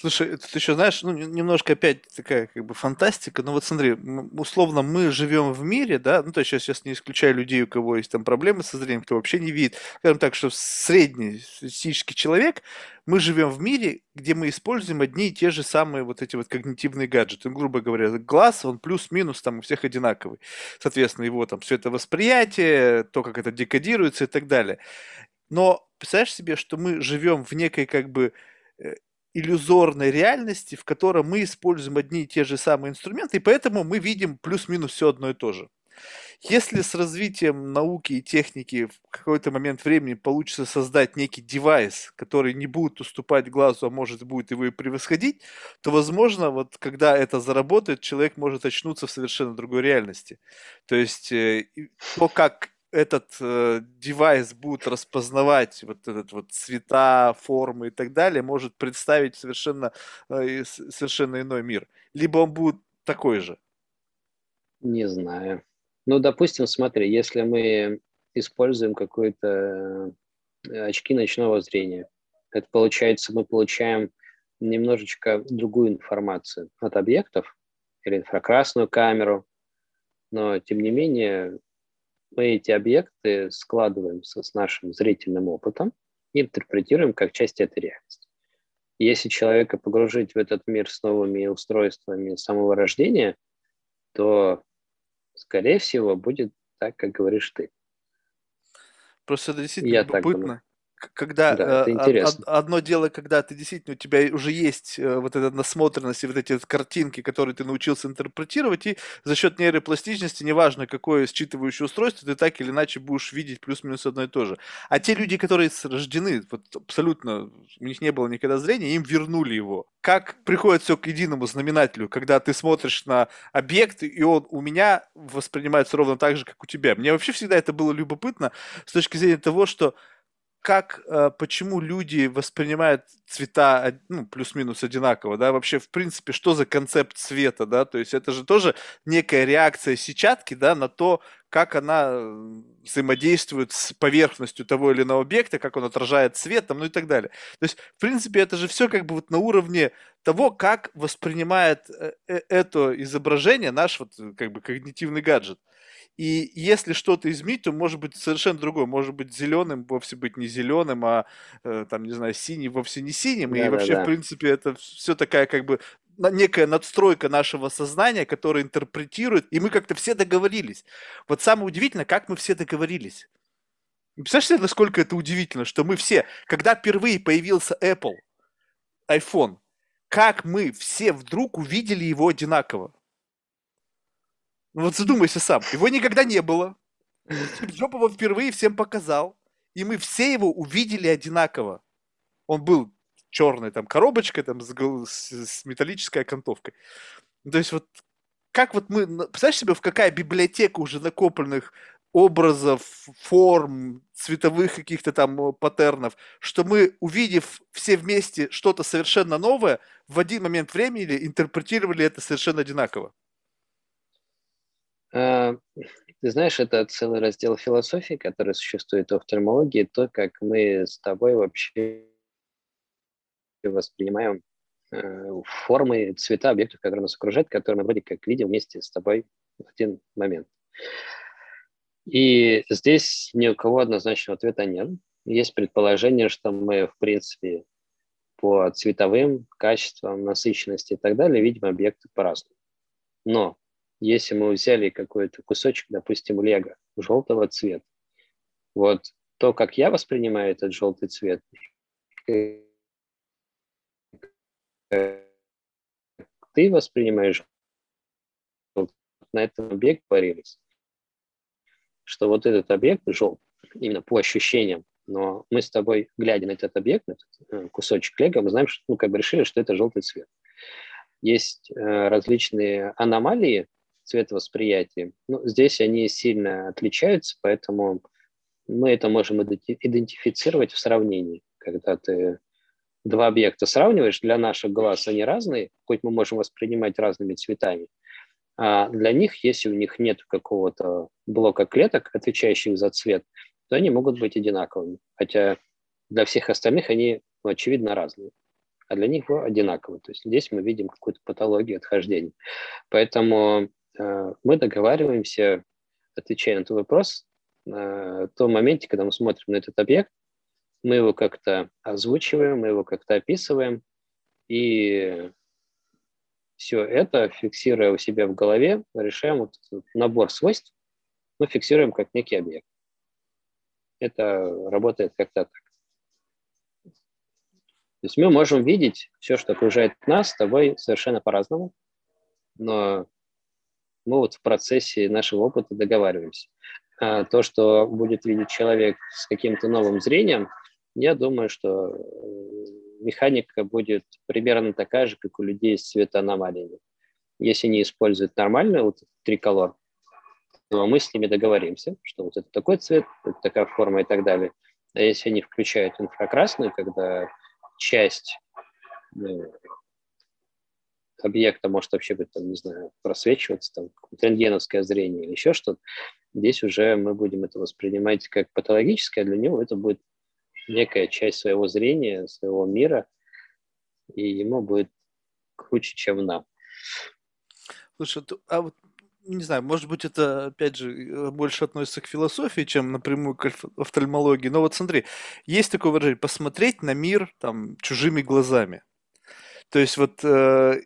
A: Слушай, тут еще, знаешь, ну, немножко опять такая как бы фантастика, но вот смотри, условно мы живем в мире, да, ну, то есть я сейчас не исключаю людей, у кого есть там проблемы со зрением, кто вообще не видит, скажем так, что средний статистический человек, мы живем в мире, где мы используем одни и те же самые вот эти вот когнитивные гаджеты. Ну, грубо говоря, глаз, он плюс-минус там у всех одинаковый. Соответственно, его там все это восприятие, то, как это декодируется и так далее. Но представляешь себе, что мы живем в некой как бы э, иллюзорной реальности, в которой мы используем одни и те же самые инструменты, и поэтому мы видим плюс-минус все одно и то же. Если с развитием науки и техники в какой-то момент времени получится создать некий девайс, который не будет уступать глазу, а может будет его и превосходить, то, возможно, вот когда это заработает, человек может очнуться в совершенно другой реальности. То есть э, то, как этот э, девайс будет распознавать вот этот вот цвета, формы и так далее, может представить совершенно, э, совершенно иной мир. Либо он будет такой же.
B: Не знаю. Ну, допустим, смотри, если мы используем какой-то э, очки ночного зрения, это получается, мы получаем немножечко другую информацию от объектов или инфракрасную камеру, но тем не менее мы эти объекты складываем с нашим зрительным опытом и интерпретируем как часть этой реальности. Если человека погружить в этот мир с новыми устройствами самого рождения, то, скорее всего, будет так, как говоришь ты.
A: Просто это действительно Я любопытно когда да, э, одно дело, когда ты действительно у тебя уже есть э, вот эта насмотренность и вот эти картинки, которые ты научился интерпретировать, и за счет нейропластичности, неважно какое считывающее устройство, ты так или иначе будешь видеть плюс-минус одно и то же. А те люди, которые рождены, вот абсолютно, у них не было никогда зрения, им вернули его. Как приходит все к единому знаменателю, когда ты смотришь на объект, и он у меня воспринимается ровно так же, как у тебя. Мне вообще всегда это было любопытно с точки зрения того, что как, э, почему люди воспринимают цвета ну, плюс-минус одинаково, да, вообще, в принципе, что за концепт цвета, да, то есть это же тоже некая реакция сетчатки, да, на то, как она э, взаимодействует с поверхностью того или иного объекта, как он отражает цвет, там, ну и так далее. То есть, в принципе, это же все как бы вот на уровне того, как воспринимает э, это изображение наш вот как бы когнитивный гаджет. И если что-то изменить, то может быть совершенно другое. Может быть зеленым вовсе быть не зеленым, а э, там, не знаю, синий вовсе не синим. Да, и да, вообще, да. в принципе, это все такая как бы некая надстройка нашего сознания, которая интерпретирует, и мы как-то все договорились. Вот самое удивительное, как мы все договорились. Представляешь себе, насколько это удивительно, что мы все, когда впервые появился Apple, iPhone, как мы все вдруг увидели его одинаково. Ну вот задумайся сам. Его никогда не было. Стив Джоб его впервые всем показал. И мы все его увидели одинаково. Он был черной там коробочкой там с, с, металлической окантовкой. То есть вот как вот мы, представляешь себе, в какая библиотека уже накопленных образов, форм, цветовых каких-то там э, паттернов, что мы, увидев все вместе что-то совершенно новое, в один момент времени интерпретировали это совершенно одинаково.
B: А, ты знаешь, это целый раздел философии, который существует в офтальмологии, то, как мы с тобой вообще воспринимаем э, формы, цвета объектов, которые нас окружают, которые мы вроде как видим вместе с тобой в один момент. И здесь ни у кого однозначного ответа нет. Есть предположение, что мы, в принципе, по цветовым качествам, насыщенности и так далее видим объекты по-разному. Но если мы взяли какой-то кусочек, допустим, лего желтого цвета, вот то, как я воспринимаю этот желтый цвет, ты воспринимаешь на этом объекте говорились что вот этот объект желтый, именно по ощущениям, но мы с тобой, глядя на этот объект, на этот э, кусочек лего, мы знаем, что, ну, как бы решили, что это желтый цвет. Есть э, различные аномалии цветовосприятия. Ну, здесь они сильно отличаются, поэтому мы это можем идентифицировать в сравнении. Когда ты два объекта сравниваешь, для наших глаз они разные, хоть мы можем воспринимать разными цветами, а для них, если у них нет какого-то блока клеток, отвечающих за цвет, то они могут быть одинаковыми. Хотя для всех остальных они, ну, очевидно, разные. А для них одинаковые. То есть здесь мы видим какую-то патологию отхождения. Поэтому мы договариваемся, отвечая на этот вопрос, э, в том моменте, когда мы смотрим на этот объект, мы его как-то озвучиваем, мы его как-то описываем, и все это, фиксируя у себя в голове, решаем вот набор свойств, мы фиксируем как некий объект. Это работает как-то так. То есть мы можем видеть все, что окружает нас с тобой совершенно по-разному, но мы вот в процессе нашего опыта договариваемся. А то, что будет видеть человек с каким-то новым зрением, я думаю, что механика будет примерно такая же, как у людей с цветоаномалиями. Если они используют нормальный вот триколор, то мы с ними договоримся, что вот это такой цвет, это такая форма и так далее. А если они включают инфракрасную, когда часть ну, объекта может вообще быть, там, не знаю, просвечиваться, там, рентгеновское зрение или еще что-то, здесь уже мы будем это воспринимать как патологическое, а для него это будет некая часть своего зрения, своего мира, и ему будет круче, чем нам.
A: Слушай, а вот не знаю, может быть, это, опять же, э, больше относится к философии, чем напрямую к офтальмологии. Но вот смотри, есть такое выражение – посмотреть на мир там чужими глазами. То есть вот э,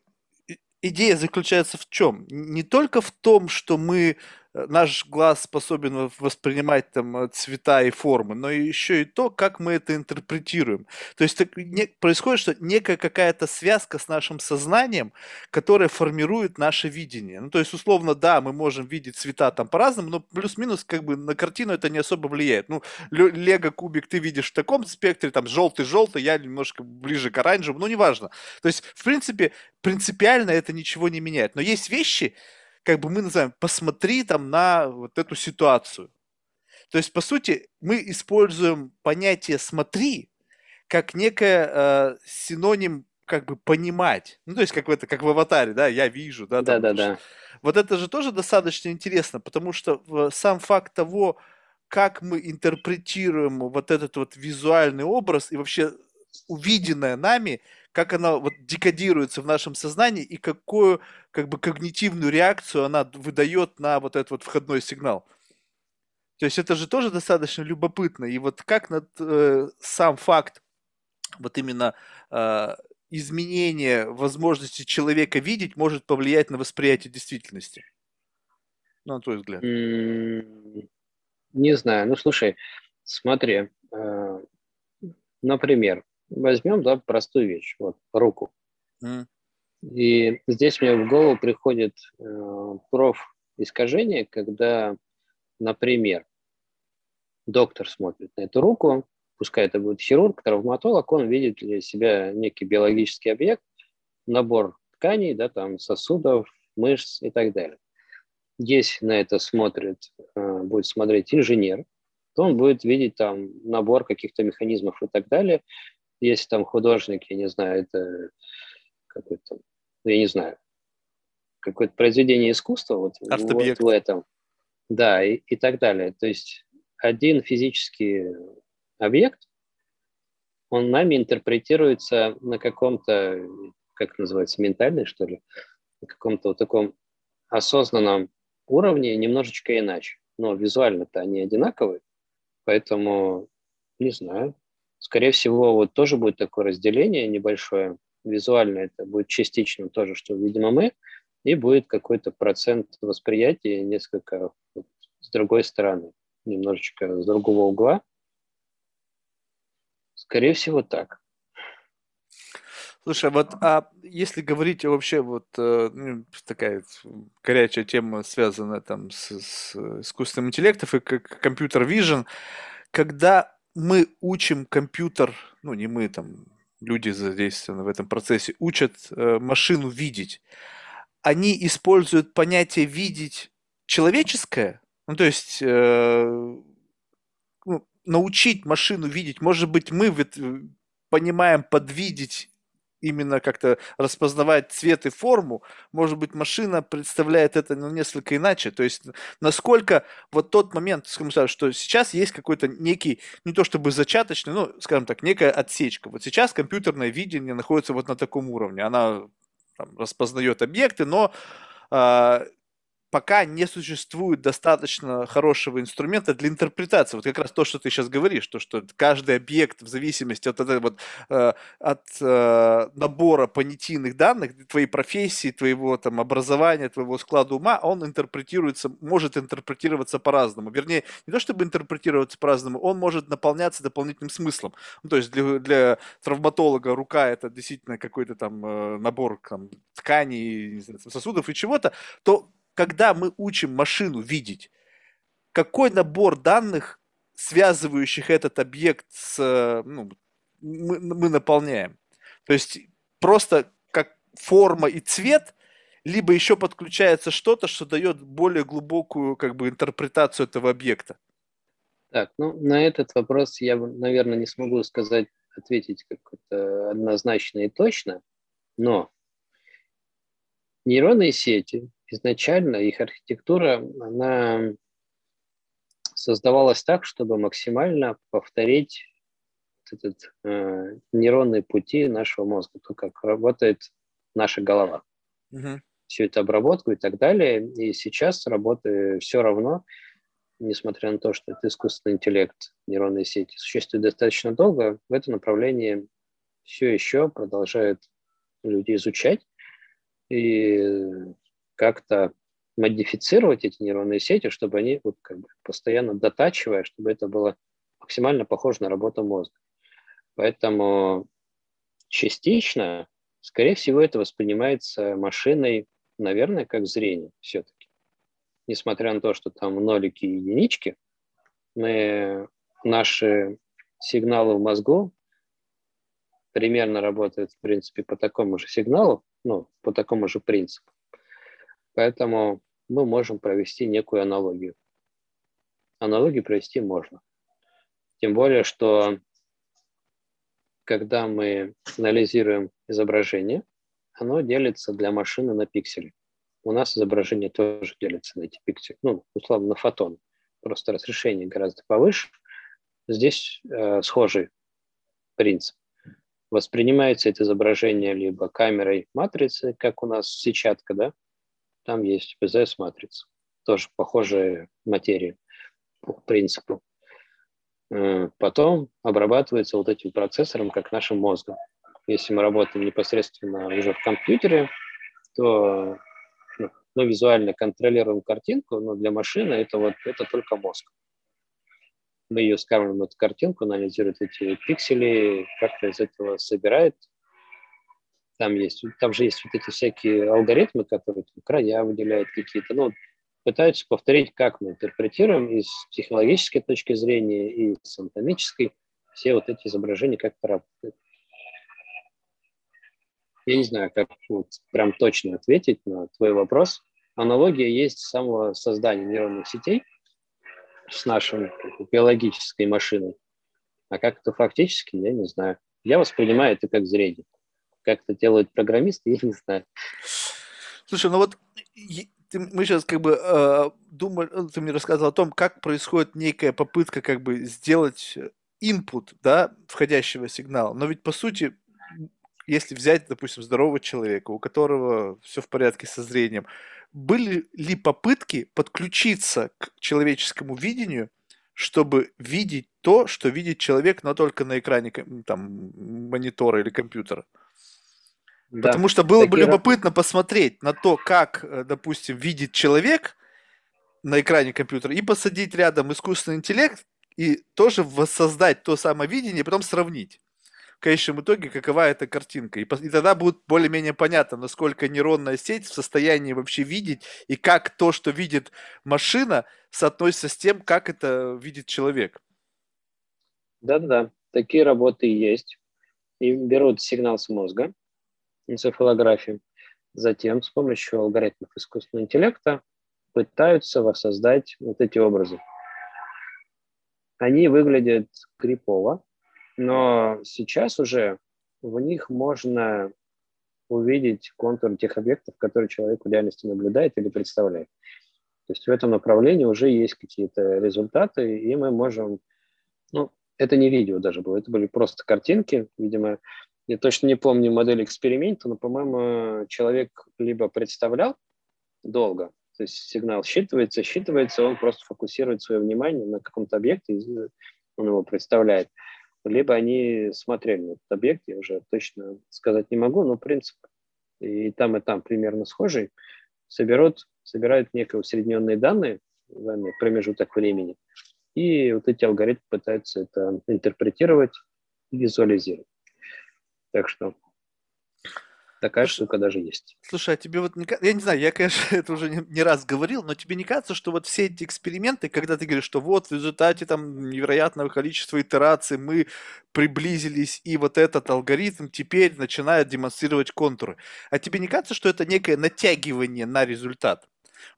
A: идея заключается в чем? Не только в том, что мы наш глаз способен воспринимать там э, цвета и формы, но еще и то, как мы это интерпретируем. То есть так, не, происходит что некая какая-то связка с нашим сознанием, которая формирует наше видение. Ну, то есть, условно, да, мы можем видеть цвета там по-разному, но плюс-минус как бы на картину это не особо влияет. Ну, лего-кубик ты видишь в таком спектре, там желтый-желтый, я немножко ближе к оранжевому, ну, неважно. То есть, в принципе, принципиально это ничего не меняет. Но есть вещи, как бы мы называем, посмотри там на вот эту ситуацию. То есть, по сути, мы используем понятие «смотри» как некое э, синоним как бы понимать. Ну, то есть, как в, это, как в аватаре, да, я вижу, да.
B: Да, да, да.
A: Вот это же тоже достаточно интересно, потому что сам факт того, как мы интерпретируем вот этот вот визуальный образ и вообще увиденное нами – как она вот декодируется в нашем сознании и какую как бы когнитивную реакцию она выдает на вот этот вот входной сигнал. То есть это же тоже достаточно любопытно. И вот как над, э, сам факт вот именно э, изменения возможности человека видеть может повлиять на восприятие действительности? Ну, на твой взгляд.
B: Не знаю. Ну, слушай, смотри, э, например, возьмем, да, простую вещь, вот, руку. Mm. И здесь мне в голову приходит э, проф искажение, когда, например, доктор смотрит на эту руку, пускай это будет хирург, травматолог, он видит для себя некий биологический объект, набор тканей, да, там сосудов, мышц и так далее. Если на это смотрит, э, будет смотреть инженер, то он будет видеть там набор каких-то механизмов и так далее, если там художник, я не знаю, это какой-то, ну, я не знаю, какое-то произведение искусства вот, вот в этом. Да, и, и так далее. То есть один физический объект, он нами интерпретируется на каком-то, как называется, ментальной, что ли, на каком-то вот таком осознанном уровне немножечко иначе. Но визуально-то они одинаковые, поэтому не знаю. Скорее всего, вот тоже будет такое разделение небольшое. Визуально это будет частично тоже, что, видимо, мы, и будет какой-то процент восприятия несколько вот, с другой стороны, немножечко с другого угла. Скорее всего, так.
A: Слушай, вот а если говорить вообще вот э, ну, такая горячая тема, связанная там с, с искусственным интеллектом и компьютер vision, когда мы учим компьютер, ну не мы там, люди задействованы в этом процессе, учат э, машину видеть, они используют понятие видеть человеческое, ну то есть э, ну, научить машину видеть, может быть мы э, понимаем подвидеть именно как-то распознавать цвет и форму, может быть, машина представляет это ну, несколько иначе. То есть, насколько вот тот момент, скажем так, что сейчас есть какой-то некий, не то чтобы зачаточный, ну, скажем так, некая отсечка. Вот сейчас компьютерное видение находится вот на таком уровне. Она там, распознает объекты, но э, пока не существует достаточно хорошего инструмента для интерпретации. Вот как раз то, что ты сейчас говоришь, то, что каждый объект в зависимости от, от, вот, э, от э, набора понятийных данных, твоей профессии, твоего там, образования, твоего склада ума, он интерпретируется, может интерпретироваться по-разному. Вернее, не то чтобы интерпретироваться по-разному, он может наполняться дополнительным смыслом. Ну, то есть для, для травматолога рука это действительно какой-то там э, набор там, тканей, сосудов и чего-то, то когда мы учим машину видеть, какой набор данных, связывающих этот объект с, ну, мы, мы наполняем. То есть просто как форма и цвет, либо еще подключается что-то, что дает более глубокую как бы интерпретацию этого объекта.
B: Так, ну на этот вопрос я, наверное, не смогу сказать, ответить как-то однозначно и точно, но нейронные сети изначально их архитектура, она создавалась так, чтобы максимально повторить этот, э, нейронные пути нашего мозга, то, как работает наша голова. Угу. Всю эту обработку и так далее. И сейчас работы все равно, несмотря на то, что это искусственный интеллект, нейронные сети существует достаточно долго, в это направление все еще продолжают люди изучать. И как-то модифицировать эти нейронные сети, чтобы они вот как бы постоянно дотачивая, чтобы это было максимально похоже на работу мозга. Поэтому частично, скорее всего, это воспринимается машиной, наверное, как зрение все-таки. Несмотря на то, что там нолики и единички, мы, наши сигналы в мозгу примерно работают, в принципе, по такому же сигналу, ну, по такому же принципу. Поэтому мы можем провести некую аналогию. Аналогию провести можно. Тем более, что когда мы анализируем изображение, оно делится для машины на пиксели. У нас изображение тоже делится на эти пиксели, ну, условно, на фотон. Просто разрешение гораздо повыше. Здесь э, схожий принцип. Воспринимается это изображение либо камерой матрицы, как у нас сетчатка, да, там есть ПЗС-матрица, тоже похожая материя по принципу. Э, потом обрабатывается вот этим процессором, как нашим мозгом. Если мы работаем непосредственно уже в компьютере, то ну, мы визуально контролируем картинку, но для машины это вот это только мозг. Мы ее скармливаем, эту картинку, анализирует эти пиксели, как-то из этого собирает там есть, там же есть вот эти всякие алгоритмы, которые там, края выделяют какие-то, ну, пытаются повторить, как мы интерпретируем из психологической точки зрения и с анатомической все вот эти изображения как-то работают. Я не знаю, как вот прям точно ответить на твой вопрос. Аналогия есть с самого создания нейронных сетей с нашей биологической машиной. А как это фактически, я не знаю. Я воспринимаю это как зрение. Как это делают программисты, я не знаю.
A: Слушай, ну вот ты, мы сейчас как бы э, думали, ну, ты мне рассказывал о том, как происходит некая попытка как бы сделать input, да, входящего сигнала. Но ведь по сути, если взять, допустим, здорового человека, у которого все в порядке со зрением, были ли попытки подключиться к человеческому видению, чтобы видеть то, что видит человек, но только на экране там, монитора или компьютера? Да. Потому что было Такие бы любопытно раз... посмотреть на то, как, э, допустим, видит человек на экране компьютера, и посадить рядом искусственный интеллект, и тоже воссоздать то самое видение, и потом сравнить в конечном итоге, какова эта картинка. И, и тогда будет более-менее понятно, насколько нейронная сеть в состоянии вообще видеть, и как то, что видит машина, соотносится с тем, как это видит человек.
B: Да-да, такие работы есть. И берут сигнал с мозга, энцефалографии. Затем с помощью алгоритмов искусственного интеллекта пытаются воссоздать вот эти образы. Они выглядят крипово, но сейчас уже в них можно увидеть контур тех объектов, которые человек в реальности наблюдает или представляет. То есть в этом направлении уже есть какие-то результаты, и мы можем, ну, это не видео даже было, это были просто картинки, видимо, я точно не помню модель эксперимента, но, по-моему, человек либо представлял долго, то есть сигнал считывается, считывается, он просто фокусирует свое внимание на каком-то объекте, он его представляет, либо они смотрели на этот объект, я уже точно сказать не могу, но принцип и там, и там примерно схожий, соберут, собирают некие усредненные данные, данный промежуток времени, и вот эти алгоритмы пытаются это интерпретировать и визуализировать. Так что такая Слушай, штука даже есть.
A: Слушай, а тебе вот, не, я не знаю, я, конечно, это уже не, не раз говорил, но тебе не кажется, что вот все эти эксперименты, когда ты говоришь, что вот в результате там невероятного количества итераций мы приблизились, и вот этот алгоритм теперь начинает демонстрировать контуры, а тебе не кажется, что это некое натягивание на результат?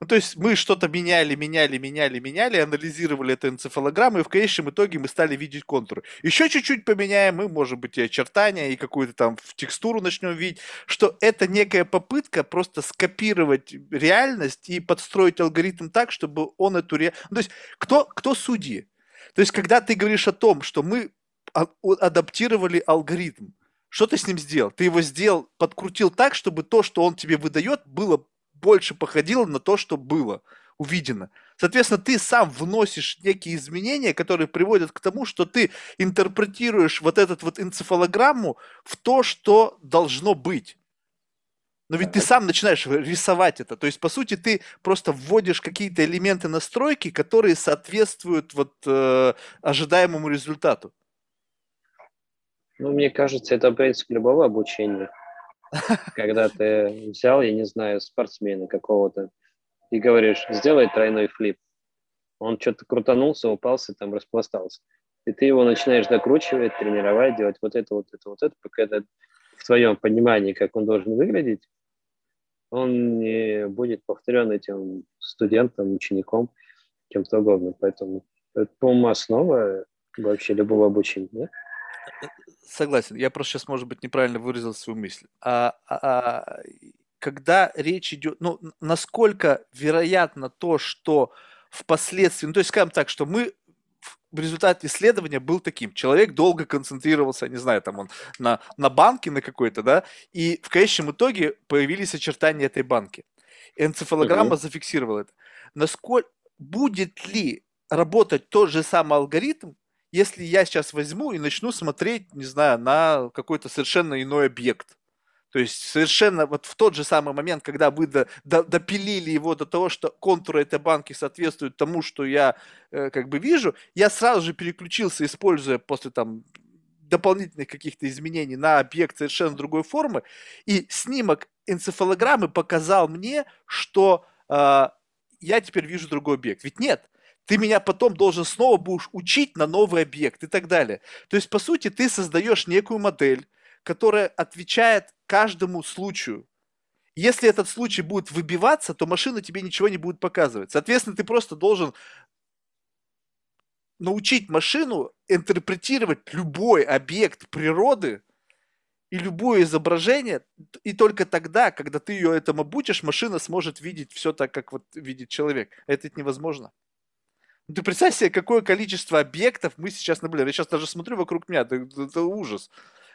A: Ну, то есть мы что-то меняли, меняли, меняли, меняли, анализировали эту энцефалограмму, и в конечном итоге мы стали видеть контуры. Еще чуть-чуть поменяем, мы, может быть, и очертания, и какую-то там текстуру начнем видеть, что это некая попытка просто скопировать реальность и подстроить алгоритм так, чтобы он эту реальность... Ну, то есть кто, кто судьи? То есть когда ты говоришь о том, что мы адаптировали алгоритм, что ты с ним сделал? Ты его сделал, подкрутил так, чтобы то, что он тебе выдает, было больше походило на то, что было увидено. Соответственно, ты сам вносишь некие изменения, которые приводят к тому, что ты интерпретируешь вот эту вот энцефалограмму в то, что должно быть. Но ведь ты сам начинаешь рисовать это. То есть, по сути, ты просто вводишь какие-то элементы настройки, которые соответствуют вот э, ожидаемому результату.
B: Ну, мне кажется, это принцип любого обучения когда ты взял, я не знаю, спортсмена какого-то и говоришь, сделай тройной флип. Он что-то крутанулся, упался, там распластался. И ты его начинаешь докручивать, тренировать, делать вот это, вот это, вот это, пока это в твоем понимании, как он должен выглядеть, он не будет повторен этим студентом, учеником, кем-то угодно. Поэтому это, по-моему, основа вообще любого обучения. Да?
A: Согласен. Я просто сейчас, может быть, неправильно выразил свою мысль. А, а, а когда речь идет, ну, насколько вероятно то, что впоследствии, ну, то есть, скажем так, что мы в результате исследования был таким. Человек долго концентрировался, не знаю, там он на, на банке на какой-то, да, и в конечном итоге появились очертания этой банки. Энцефалограмма uh-huh. зафиксировала это. Насколько будет ли работать тот же самый алгоритм, если я сейчас возьму и начну смотреть, не знаю, на какой-то совершенно иной объект. То есть совершенно вот в тот же самый момент, когда вы до, до, допилили его до того, что контуры этой банки соответствуют тому, что я э, как бы вижу, я сразу же переключился, используя после там дополнительных каких-то изменений на объект совершенно другой формы, и снимок энцефалограммы показал мне, что э, я теперь вижу другой объект. Ведь нет, ты меня потом должен снова будешь учить на новый объект и так далее. То есть, по сути, ты создаешь некую модель, которая отвечает каждому случаю. Если этот случай будет выбиваться, то машина тебе ничего не будет показывать. Соответственно, ты просто должен научить машину интерпретировать любой объект природы И любое изображение, и только тогда, когда ты ее этому обучишь, машина сможет видеть все так, как вот видит человек. Это невозможно. Ты представь себе, какое количество объектов мы сейчас наблюдаем. Я сейчас даже смотрю вокруг меня, это, это ужас.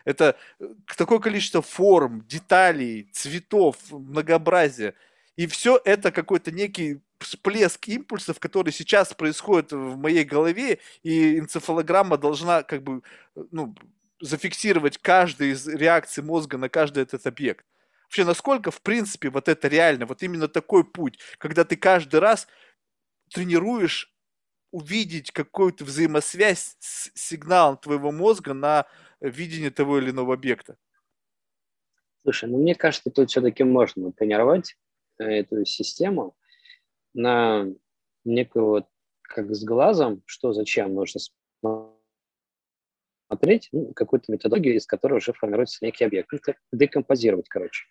A: Это э, такое количество форм, деталей, цветов, многообразия. И все это какой-то некий всплеск импульсов, который сейчас происходит в моей голове, и энцефалограмма должна как бы ну, зафиксировать каждый из реакций мозга на каждый этот объект. Вообще, насколько, в принципе, вот это реально, вот именно такой путь, когда ты каждый раз тренируешь увидеть какую-то взаимосвязь с сигналом твоего мозга на видение того или иного объекта?
B: Слушай, ну мне кажется, тут все-таки можно тренировать э, эту систему на некую вот, как с глазом, что зачем нужно смотреть, ну, какую-то методологию, из которой уже формируется некий объект. Ну, декомпозировать, короче.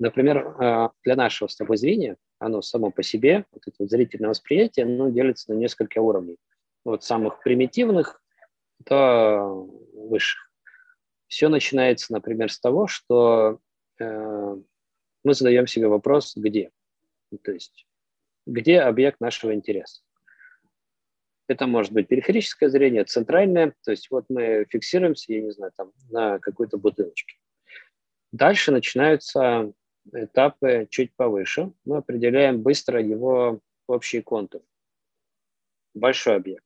B: Например, э, для нашего с тобой зрения, оно само по себе, вот это вот зрительное восприятие, оно делится на несколько уровней. От самых примитивных до высших. Все начинается, например, с того, что э, мы задаем себе вопрос «где?». То есть где объект нашего интереса. Это может быть периферическое зрение, центральное, то есть вот мы фиксируемся, я не знаю, там на какой-то бутылочке. Дальше начинаются этапы чуть повыше. Мы определяем быстро его общий контур, большой объект.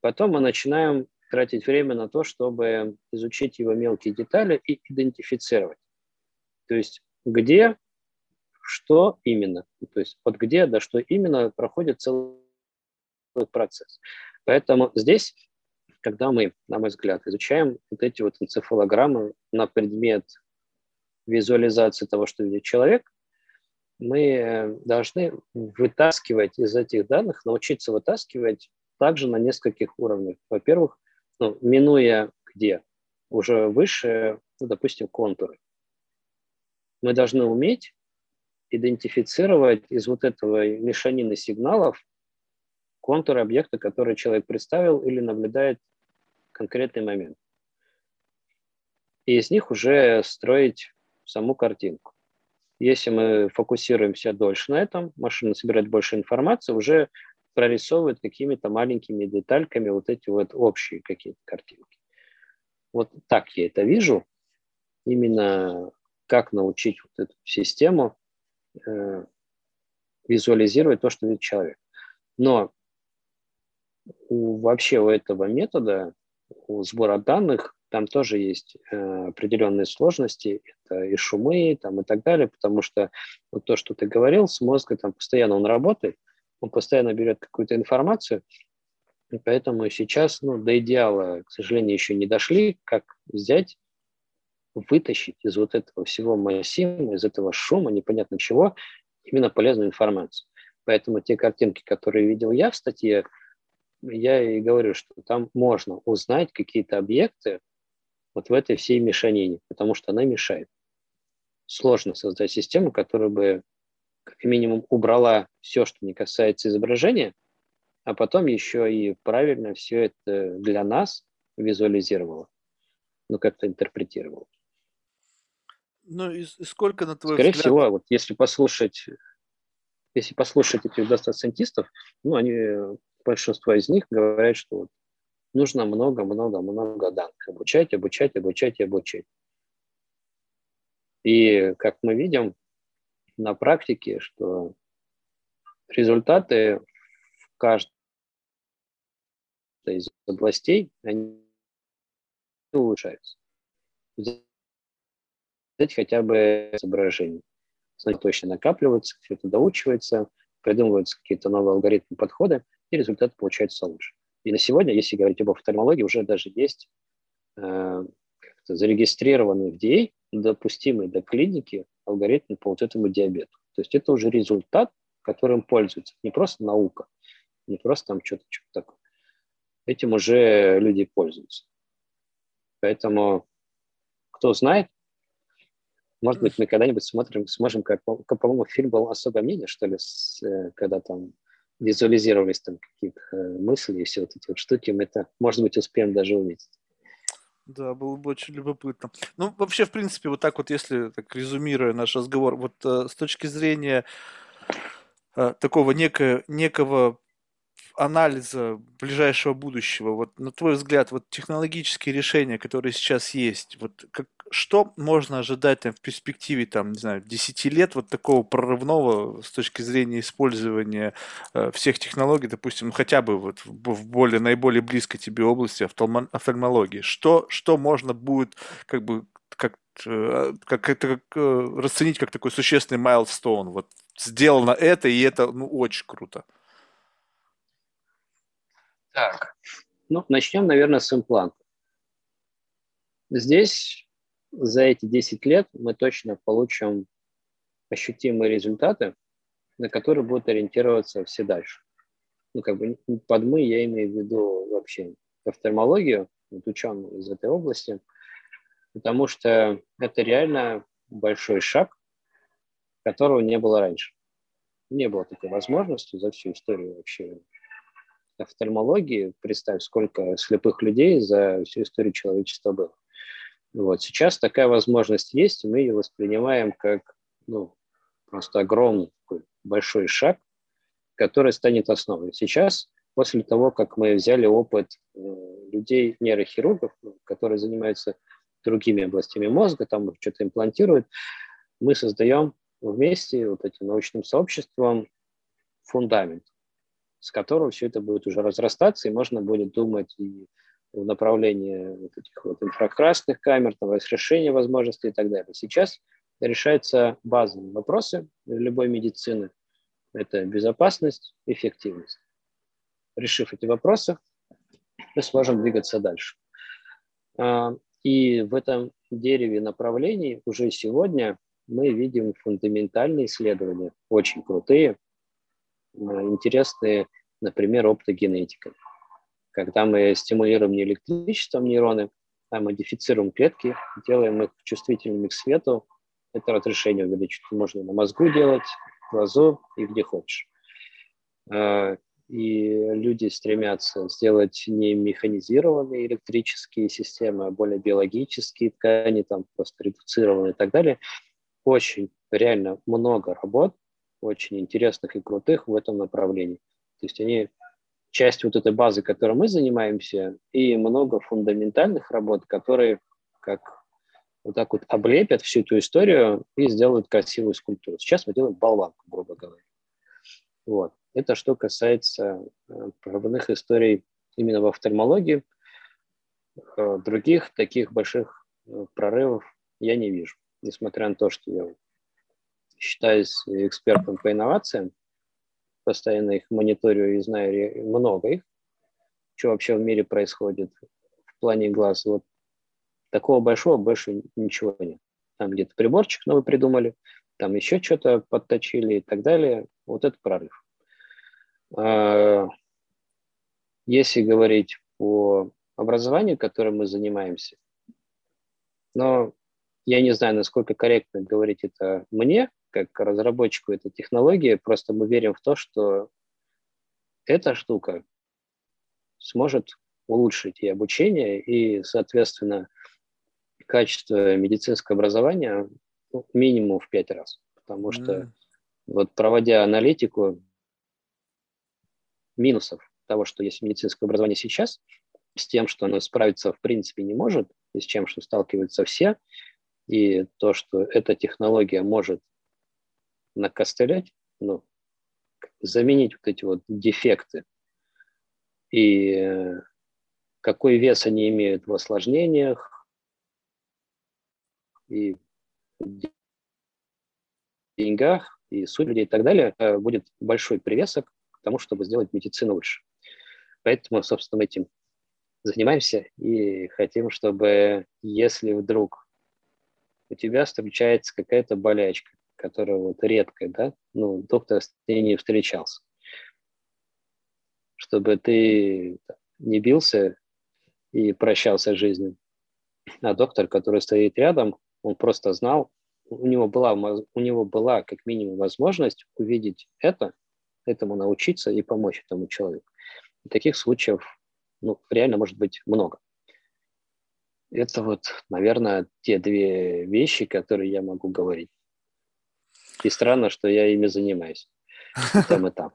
B: Потом мы начинаем тратить время на то, чтобы изучить его мелкие детали и идентифицировать. То есть где, что именно, то есть от где до что именно проходит целый процесс. Поэтому здесь, когда мы, на мой взгляд, изучаем вот эти вот энцефалограммы на предмет визуализации того, что видит человек, мы должны вытаскивать из этих данных, научиться вытаскивать также на нескольких уровнях. Во-первых, ну, минуя где? Уже выше, ну, допустим, контуры. Мы должны уметь идентифицировать из вот этого мешанины сигналов контур объекта, который человек представил или наблюдает конкретный момент. И из них уже строить саму картинку. Если мы фокусируемся дольше на этом, машина собирает больше информации, уже прорисовывает какими-то маленькими детальками вот эти вот общие какие-то картинки. Вот так я это вижу. Именно как научить вот эту систему э, визуализировать то, что видит человек. Но у, вообще у этого метода, у сбора данных, там тоже есть э, определенные сложности, это и шумы там, и так далее, потому что вот то, что ты говорил, с мозга там постоянно он работает, он постоянно берет какую-то информацию, и поэтому сейчас ну, до идеала, к сожалению, еще не дошли, как взять, вытащить из вот этого всего массива, из этого шума, непонятно чего, именно полезную информацию. Поэтому те картинки, которые видел я в статье, я и говорю, что там можно узнать какие-то объекты, вот в этой всей мешанине, потому что она мешает. Сложно создать систему, которая бы как минимум убрала все, что не касается изображения, а потом еще и правильно все это для нас визуализировала, ну как-то интерпретировала.
A: Ну и сколько на твой
B: Скорее
A: взгляд...
B: всего, вот если послушать, если послушать этих дата-сайентистов, ну они, большинство из них говорят, что вот нужно много-много-много данных. Обучать, обучать, обучать и обучать. И как мы видим на практике, что результаты в каждой из областей они улучшаются. Взять хотя бы изображение. Знания точно накапливаются, все это доучивается, придумываются какие-то новые алгоритмы, подходы, и результат получается лучше. И на сегодня, если говорить об офтальмологии, уже даже есть э, зарегистрированный в DA, допустимый до клиники алгоритм по вот этому диабету. То есть это уже результат, которым пользуются. Не просто наука, не просто там что-то, что-то такое. Этим уже люди пользуются. Поэтому, кто знает, может быть, мы когда-нибудь смотрим, сможем, как, по-моему, фильм был «Особое мнение», что ли, с, э, когда там визуализировались там какие-то э, мысли и все вот эти вот штуки, мы это, может быть, успеем даже увидеть.
A: Да, было бы очень любопытно. Ну, вообще, в принципе, вот так вот, если так резюмируя наш разговор, вот э, с точки зрения э, такого некого, некого анализа ближайшего будущего, вот на твой взгляд, вот технологические решения, которые сейчас есть, вот как, что можно ожидать там, в перспективе, там, не знаю, 10 лет вот такого прорывного с точки зрения использования э, всех технологий, допустим, ну, хотя бы вот в, более, наиболее близкой тебе области офтальмологии? Что, что можно будет как бы как, э, как, как, как э, расценить как такой существенный майлстоун? Вот сделано это, и это ну, очень круто.
B: Так, ну, начнем, наверное, с импланта. Здесь за эти 10 лет мы точно получим ощутимые результаты, на которые будут ориентироваться все дальше. Ну, как бы под мы я имею в виду вообще офтальмологию, вот ученые из этой области, потому что это реально большой шаг, которого не было раньше. Не было такой возможности за всю историю вообще офтальмологии. Представь, сколько слепых людей за всю историю человечества было. Вот. Сейчас такая возможность есть, и мы ее воспринимаем как ну, просто огромный большой шаг, который станет основой. Сейчас, после того, как мы взяли опыт э, людей, нейрохирургов, ну, которые занимаются другими областями мозга, там что-то имплантируют, мы создаем вместе вот этим научным сообществом фундамент, с которого все это будет уже разрастаться, и можно будет думать и в направлении вот этих вот инфракрасных камер, там, разрешения возможностей и так далее. Сейчас решаются базовые вопросы любой медицины. Это безопасность, эффективность. Решив эти вопросы, мы сможем двигаться дальше. А, и в этом дереве направлений уже сегодня мы видим фундаментальные исследования, очень крутые, а, интересные, например, оптогенетика когда мы стимулируем не электричеством нейроны, а модифицируем клетки, делаем их чувствительными к свету, это разрешение увеличить. Можно на мозгу делать, в глазу и где хочешь. А, и люди стремятся сделать не механизированные электрические системы, а более биологические ткани, там просто редуцированные и так далее. Очень реально много работ, очень интересных и крутых в этом направлении. То есть они часть вот этой базы, которой мы занимаемся, и много фундаментальных работ, которые как вот так вот облепят всю эту историю и сделают красивую скульптуру. Сейчас мы делаем болванку, грубо говоря. Вот. Это что касается э, прорывных историй именно в офтальмологии. Э, других таких больших э, прорывов я не вижу. Несмотря на то, что я считаюсь экспертом по инновациям, постоянно их мониторю и знаю много их, что вообще в мире происходит в плане глаз. Вот такого большого больше ничего нет. Там где-то приборчик новый придумали, там еще что-то подточили и так далее. Вот это прорыв. А, если говорить по образованию, которым мы занимаемся, но я не знаю, насколько корректно говорить это мне, как разработчику этой технологии, просто мы верим в то, что эта штука сможет улучшить и обучение, и, соответственно, качество медицинского образования ну, минимум в пять раз. Потому mm. что вот проводя аналитику минусов того, что есть медицинское образование сейчас, с тем, что оно справиться в принципе не может, и с чем, что сталкиваются все, и то, что эта технология может накостылять, ну, заменить вот эти вот дефекты и э, какой вес они имеют в осложнениях и деньгах, и судьбе и так далее, э, будет большой привесок к тому, чтобы сделать медицину лучше. Поэтому, собственно, этим занимаемся и хотим, чтобы если вдруг у тебя встречается какая-то болячка, которая вот редкая, да, ну, доктор с ней не встречался. Чтобы ты не бился и прощался с жизнью. А доктор, который стоит рядом, он просто знал, у него была, у него была как минимум возможность увидеть это, этому научиться и помочь этому человеку. И таких случаев ну, реально может быть много. Это вот, наверное, те две вещи, которые я могу говорить. И странно, что я ими занимаюсь. И там, и там.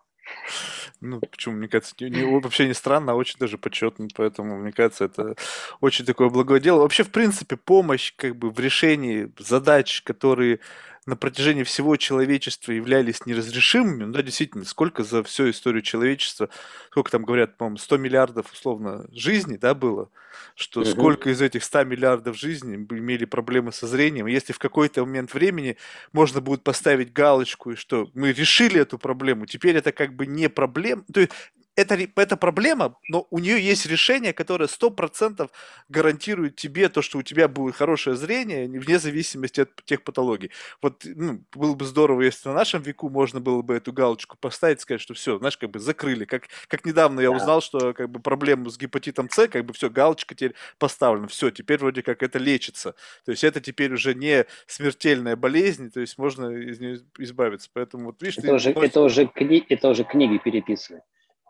A: Ну, почему, мне кажется, не, не, вообще не странно, а очень даже почетно, поэтому, мне кажется, это очень такое благое дело. Вообще, в принципе, помощь как бы в решении задач, которые на протяжении всего человечества являлись неразрешимыми, ну да, действительно, сколько за всю историю человечества, сколько там говорят, по-моему, 100 миллиардов, условно, жизней, да, было, что угу. сколько из этих 100 миллиардов жизней имели проблемы со зрением, если в какой-то момент времени можно будет поставить галочку, и что мы решили эту проблему, теперь это как бы не проблема, то есть это, это проблема, но у нее есть решение, которое сто процентов гарантирует тебе то, что у тебя будет хорошее зрение, вне зависимости от тех патологий. Вот ну, было бы здорово, если на нашем веку можно было бы эту галочку поставить, сказать, что все, знаешь, как бы закрыли. Как, как недавно я узнал, что как бы проблему с гепатитом С, как бы все, галочка теперь поставлена. Все, теперь вроде как это лечится. То есть это теперь уже не смертельная болезнь, то есть можно из нее избавиться. Поэтому вот видишь,
B: это, ты уже, это, уже кни... это уже книги переписывают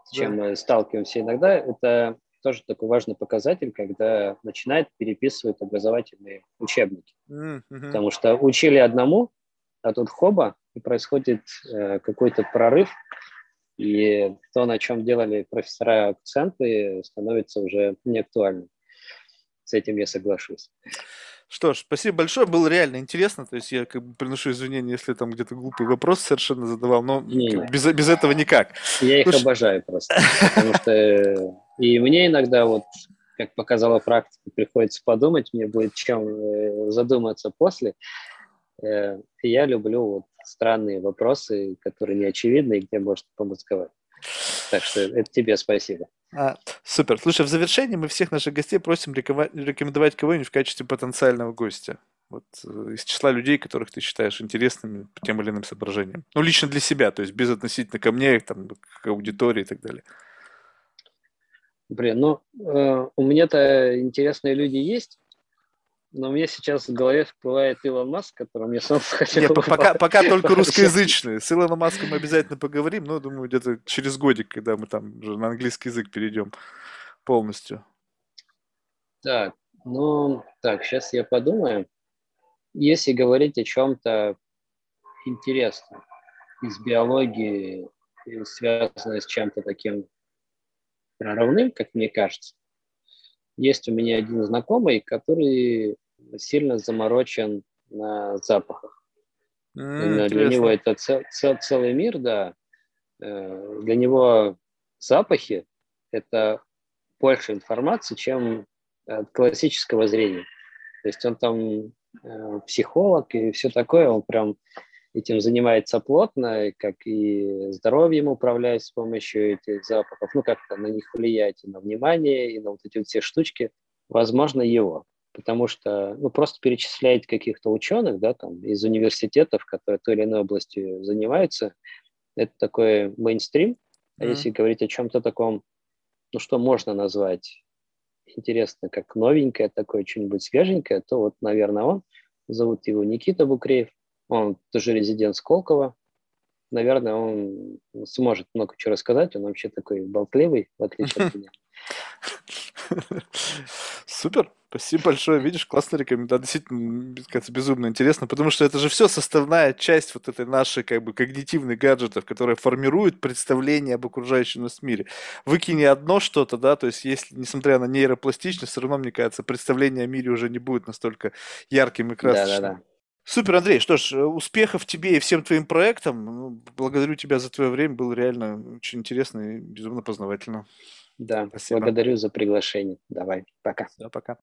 B: с чем да. мы сталкиваемся иногда, это тоже такой важный показатель, когда начинает переписывать образовательные учебники. Mm-hmm. Потому что учили одному, а тут хоба, и происходит э, какой-то прорыв, и то, на чем делали профессора акценты, становится уже неактуальным. С этим я соглашусь.
A: Что ж, спасибо большое, было реально интересно. То есть я как бы приношу извинения, если там где-то глупый вопрос совершенно задавал, но не, не. Без, без этого никак.
B: Я их Слушай... обожаю просто, потому что э, и мне иногда вот, как показала практика, приходится подумать, мне будет чем э, задуматься после. Э, я люблю вот странные вопросы, которые не очевидны и где можно помозговать. Так что это тебе спасибо.
A: А, супер. Слушай, в завершении мы всех наших гостей просим рекомендовать кого-нибудь в качестве потенциального гостя. Вот э, из числа людей, которых ты считаешь интересными по тем или иным соображениям. Ну, лично для себя, то есть без относительно ко мне, там, к аудитории и так далее.
B: Блин, ну, э, у меня-то интересные люди есть, но мне сейчас в голове всплывает Илон Маск, который мне сам хотел... Нет,
A: пока, пока только русскоязычные. С Илоном Маском обязательно поговорим, но, думаю, где-то через годик, когда мы там уже на английский язык перейдем полностью.
B: Так, ну, так, сейчас я подумаю. Если говорить о чем-то интересном из биологии, связанное с чем-то таким прорывным, как мне кажется, есть у меня один знакомый, который сильно заморочен на запахах. Mm, для него это цел, цел, целый мир, да. Э, для него запахи – это больше информации, чем от классического зрения. То есть он там э, психолог и все такое, он прям этим занимается плотно, как и здоровьем управляет с помощью этих запахов, ну как-то на них влиять и на внимание, и на вот эти вот все штучки, возможно, его. Потому что, ну, просто перечислять каких-то ученых, да, там, из университетов, которые той или иной областью занимаются, это такой мейнстрим. А mm-hmm. если говорить о чем-то таком, ну, что можно назвать интересно, как новенькое, такое что-нибудь свеженькое, то вот, наверное, он. Зовут его Никита Букреев. Он тоже резидент Сколково. Наверное, он сможет много чего рассказать. Он вообще такой болтливый, в отличие от меня.
A: Супер, спасибо большое. Видишь, классная рекомендация. Действительно, кажется, безумно интересно, потому что это же все составная часть вот этой нашей как бы когнитивных гаджетов, которые формируют представление об окружающем нас мире. Выкини одно что-то, да, то есть если, несмотря на нейропластичность, все равно, мне кажется, представление о мире уже не будет настолько ярким и красочным. Да, да, да. Супер, Андрей. Что ж, успехов тебе и всем твоим проектам. Ну, благодарю тебя за твое время. Было реально очень интересно и безумно познавательно.
B: Да, Спасибо. благодарю за приглашение. Давай, пока.
A: Да, пока.